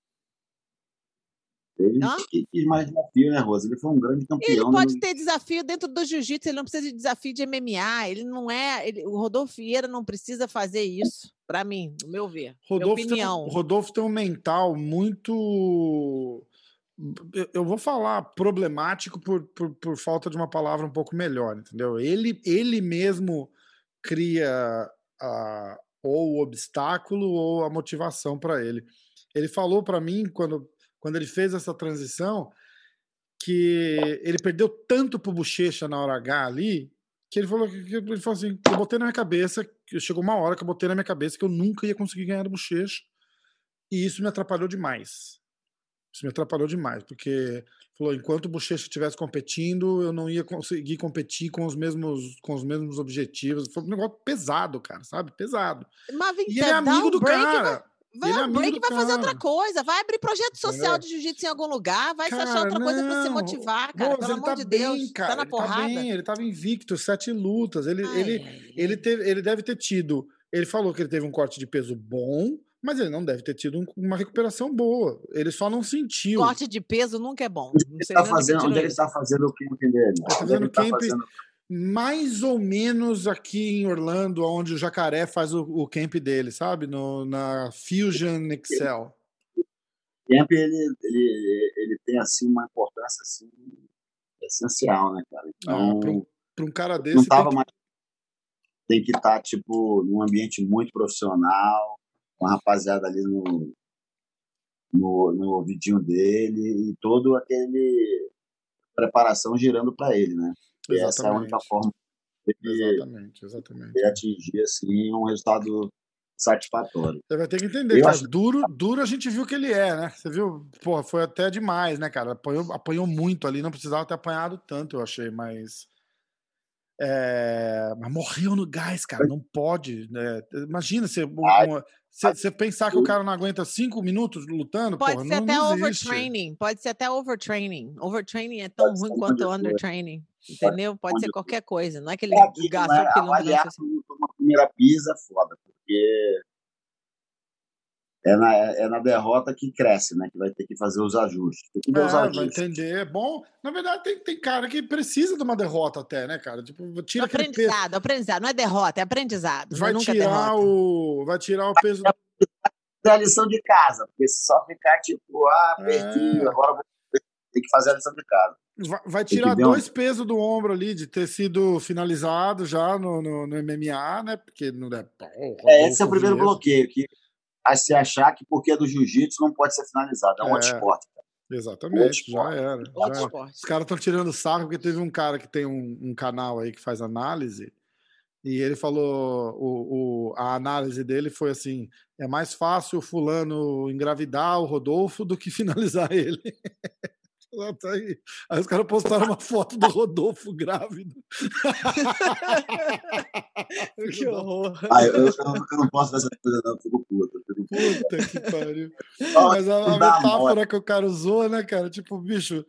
Ele que quis mais desafio, né, Rosa? Ele foi um grande Ele campeão. pode né? ter desafio dentro do jiu-jitsu, ele não precisa de desafio de MMA, ele não é. ele- o Rodolfo Vieira não precisa fazer isso, para mim, no meu ver. Minha Rodolfo tem, um, opinião. Rodolfo tem um mental muito. eu- Eu vou falar problemático por, por, por falta de uma palavra um pouco melhor, entendeu? Ele, ele mesmo cria a, ou o obstáculo ou a motivação para ele. Ele falou para mim, quando, quando ele fez essa transição, que ele perdeu tanto pro Bochecha na hora H ali, que ele falou que ele falou assim: eu botei na minha cabeça, que chegou uma hora que eu botei na minha cabeça que eu nunca ia conseguir ganhar do Bochecha. E isso me atrapalhou demais. Isso me atrapalhou demais, porque falou, enquanto o Bochecha estivesse competindo, eu não ia conseguir competir com os mesmos com os mesmos objetivos. Foi um negócio pesado, cara, sabe? Pesado. Mas vem E ele é amigo do cara. Vai, ele é vai fazer outra cara. coisa. Vai abrir projeto social Entendeu? de jiu-jitsu em algum lugar, vai se achar Cara, outra coisa para se não. motivar, cara. Moço, Pelo ele amor tá de bem, Deus. cara. tá na ele porrada. Tá bem, ele tava invicto, sete lutas. Ele, Ai, ele, ai, ai. ele, teve, ele deve ter tido. Ele falou que ele teve um corte de peso bom, mas ele não deve ter tido um- uma recuperação boa. Ele só não sentiu. Corte de peso nunca é bom. Não ele sei tá onde que fazendo, onde ele está fazendo o camp dele? tá Onde ele fazendo tá camp- fazendo Mais ou menos aqui em Orlando, onde o Jacaré faz o, o camp dele, sabe? No, na Fusion Excel. camp, ele, ele, ele tem assim uma importância assim, essencial, né, cara? Ah, Então, um- Para um cara desse. não tem tava que- mais. Tem que estar, tipo, num ambiente muito profissional, com a rapaziada ali no, no, no ouvidinho dele e todo aquele preparação girando para ele, né? E essa é a única Exatamente. forma Exatamente, exatamente. E atingir assim, um resultado satisfatório. Você vai ter que entender, cara. Acho... Duro, duro a gente viu que ele é, né? Você viu? Porra, foi até demais, né, cara? Apanhou, apanhou muito ali, não precisava ter apanhado tanto, eu achei, mas. É... Mas morreu no gás, cara. Não pode. Né? Imagina você, você, você pensar que o cara não aguenta cinco minutos lutando. Pode porra, ser não, até não overtraining. Pode ser até overtraining. Overtraining é tão ruim quanto undertraining. Entendeu? Pode ser qualquer coisa. Não é que ele é, gastou né? Avaliar uma primeira pisa foda, porque é na, é na derrota que cresce, né? Que vai ter que fazer os ajustes. Tem que ver é, os ajustes. vai entender. É bom. Na verdade, tem, tem cara que precisa de uma derrota até, né, cara? Tipo, tira aprendizado, peso. aprendizado. Não é derrota, é aprendizado. Vai tirar o. Vai tirar o peso. É a lição de casa, porque se só ficar tipo, ah, perdi, é. agora vou ter que fazer a lição de casa. Vai, vai tirar dois um... pesos do ombro ali de ter sido finalizado já no, no, no MMA, né? Porque não é. é esse é o primeiro bloqueio, que a se achar que porque é do jiu-jitsu não pode ser finalizado. É um é, outro esporte. Cara. Exatamente, já era. Já era. Os caras estão tirando sarro porque teve um cara que tem um, um, canal aí que faz análise e ele falou: o, o, a análise dele foi assim: é mais fácil o fulano engravidar o Rodolfo do que finalizar ele. Tá aí. aí os caras postaram uma foto do Rodolfo grávido. que horror. Ah, eu, eu, eu, não posso fazer essa coisa, não, eu fico puto. Fico Puta que pariu. Mas a, a metáfora que o cara usou, né, cara? Tipo, bicho,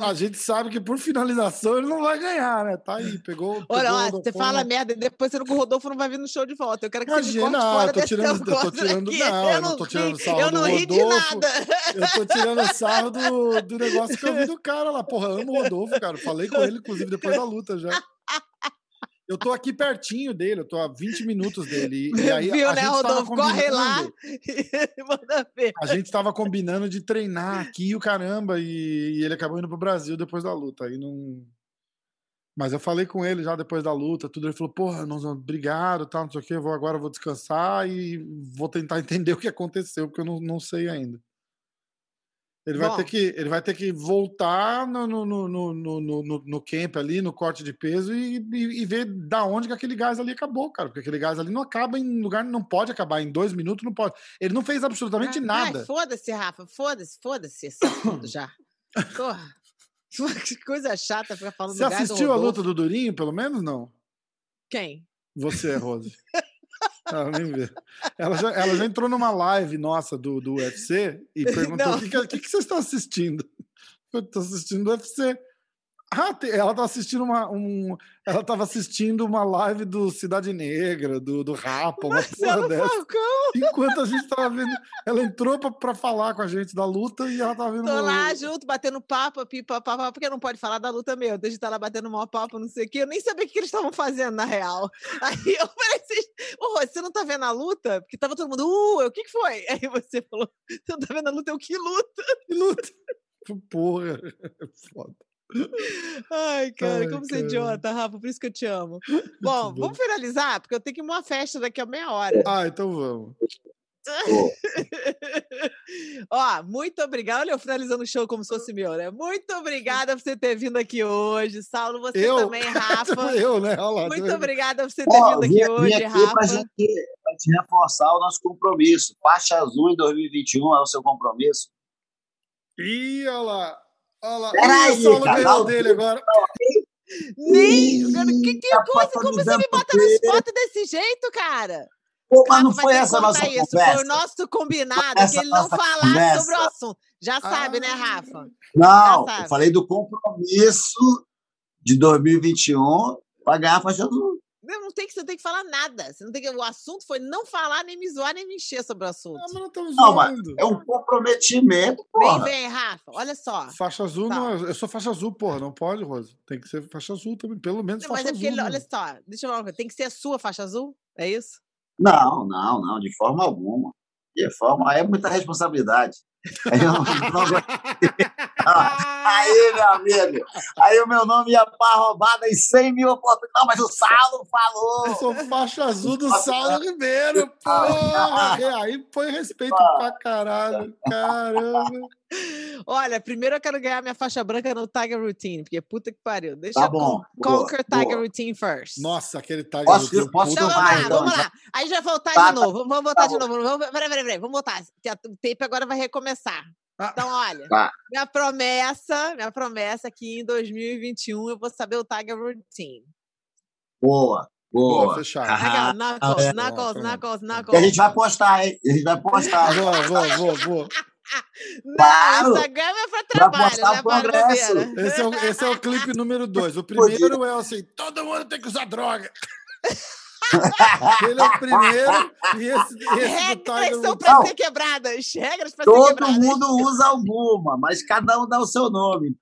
a gente sabe que por finalização ele não vai ganhar, né? Tá aí, pegou. Olha, ó, você fala merda e depois você, o Rodolfo não vai vir no show de volta. Eu quero que Imagina, você fora eu tô tirando, eu tô tirando, não, eu, não tô tirando sarro eu não do ri Rodolfo. De nada. Eu tô tirando sarro do, do negócio que eu vi do cara lá. Porra, amo o Rodolfo, cara. Falei com ele, inclusive, depois da luta já. Eu tô aqui pertinho dele, eu tô a 20 minutos dele. E, aí, Viu, a né, Rodolfo? Corre lá manda ver. A gente tava combinando de treinar aqui o caramba e, e ele acabou indo pro Brasil depois da luta. Aí não. Mas eu falei com ele já depois da luta, tudo. Ele falou: Porra, não, obrigado, tal, não sei o que. Eu vou agora, vou descansar e vou tentar entender o que aconteceu, porque eu não, não sei ainda. Ele vai, ter que, ele vai ter que voltar no, no, no, no, no, no camp ali, no corte de peso e, e, e, ver da onde que aquele gás ali acabou, cara. Porque aquele gás ali não acaba em lugar, não pode acabar em dois minutos, não pode. Ele não fez absolutamente ah, nada. Foda-se, Rafa, foda-se, foda-se esse assunto já. Porra. Que coisa chata ficar falando Você assistiu a luta do Durinho, pelo menos, não? Quem? Você, Rose. Ela nem. Ela já, ela já entrou numa live nossa do, do UFC e perguntou: o que, que, que, vocês estão assistindo? Eu estou assistindo o UFC. Ah, ela estava assistindo uma. Um, ela estava assistindo uma live do Cidade Negra, do, do Rapa, uma porra dessa. Falcão. Enquanto a gente estava vendo. Ela entrou para falar com a gente da luta e ela estava vendo. Tô lá junto, batendo papo, pipa, papo, porque não pode falar da luta mesmo. Deixa eu estar lá batendo maior papo, não sei o quê. Eu nem sabia o que eles estavam fazendo, na real. Aí eu falei assim: Ô, você não tá vendo a luta? Porque tava todo mundo, uh, o que, que foi? Aí você falou: Você não tá vendo a luta? Eu, que luta? Que luta? Porra, foda. Ai, cara, Ai, como você é idiota, Rafa, por isso que eu te amo. Bom, vamos finalizar, porque eu tenho que ir uma festa daqui a meia hora. Ah, então vamos. Ó, muito obrigada. Olha, eu finalizando o show como se fosse meu, né? Muito obrigada por você ter vindo aqui hoje. Saulo, você eu? também, Rafa. eu, né? Olá, muito obrigada por você ter vindo aqui hoje, aqui Rafa. Pra gente, pra gente reforçar o nosso compromisso. Faixa azul em 2021 é o seu compromisso. Ih, olha lá. Olha lá, Peraí, o Saulo ganhou dele agora. Nem, que, que tá coisa, como você me bota nas fotos desse jeito, cara? Pô, mas não foi essa a nossa isso. conversa? Foi o nosso combinado, que ele não falasse sobre o assunto. Já sabe, né, Rafa? Não, eu falei do compromisso de 2021 para ganhar a faixa azul. Não, não tem que, você tem que falar nada. Você não tem que, o assunto foi não falar, nem me zoar, nem me encher sobre o assunto. Não, mas não estamos zoando. é um comprometimento, porra. Vem, vem, Rafa. Olha só. Faixa azul, tá. não, é, eu sou faixa azul, porra. Não pode, Rosa. Tem que ser faixa azul também, pelo menos não, faixa mas é porque, azul. olha só, deixa eu falar, tem que ser a sua faixa azul? É isso? Não, não, não, de forma alguma. De forma, é muita responsabilidade. Aí, eu não, não... aí, meu amigo, aí o meu nome ia para roubada em 100 mil oportunidades. Não, mas o Saulo falou. Eu sou faixa azul do Saulo Ribeiro, porra. Aí põe respeito pra caralho, caramba. Olha, primeiro eu quero ganhar minha faixa branca no Tiger Routine, porque puta que pariu. Deixa Tá eu bom, con- boa, conquer Tiger boa. Routine first. Nossa, aquele Tiger Posso- Woods, posso Então puta vamos lá, então, vamos já. lá. Aí já voltar Tá, de tá. novo. Vamos voltar Tá de bom. novo. Vamos, peraí, peraí, peraí. Vamos voltar. O tape agora vai recomeçar. Ah. Então, olha, Tá. minha promessa, minha promessa é que em 2021 eu vou saber o Tiger Routine. Boa, Boa, boa. fechado. Aquela, knuckles, é. knuckles, Boa, knuckles, E a knuckles. gente vai postar, hein? A gente vai postar. Boa, boa, boa, boa. Não, Claro. Instagram é pra trabalho, é progresso. bobeira. Esse é, o, esse é o clipe número dois. O primeiro é assim: todo mundo tem que usar droga. Ele é o primeiro e esse, esse Regras são Não. ser quebradas. Regras pra ser Todo quebradas. mundo usa alguma, mas cada um dá o seu nome.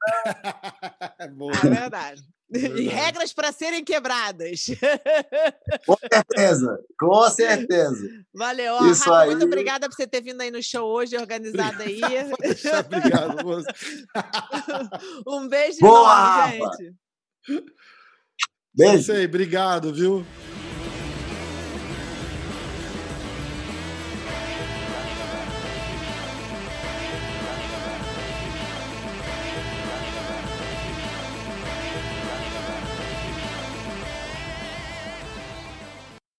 É boa. É verdade. E Verdade. regras para serem quebradas. Com certeza, com certeza. Valeu. Ó, Isso Rafa, aí. muito obrigada por você ter vindo aí no show hoje, organizado aí. Obrigado, moço. um beijo Boa, enorme, Rafa. gente. É Beijo. isso aí, obrigado, viu?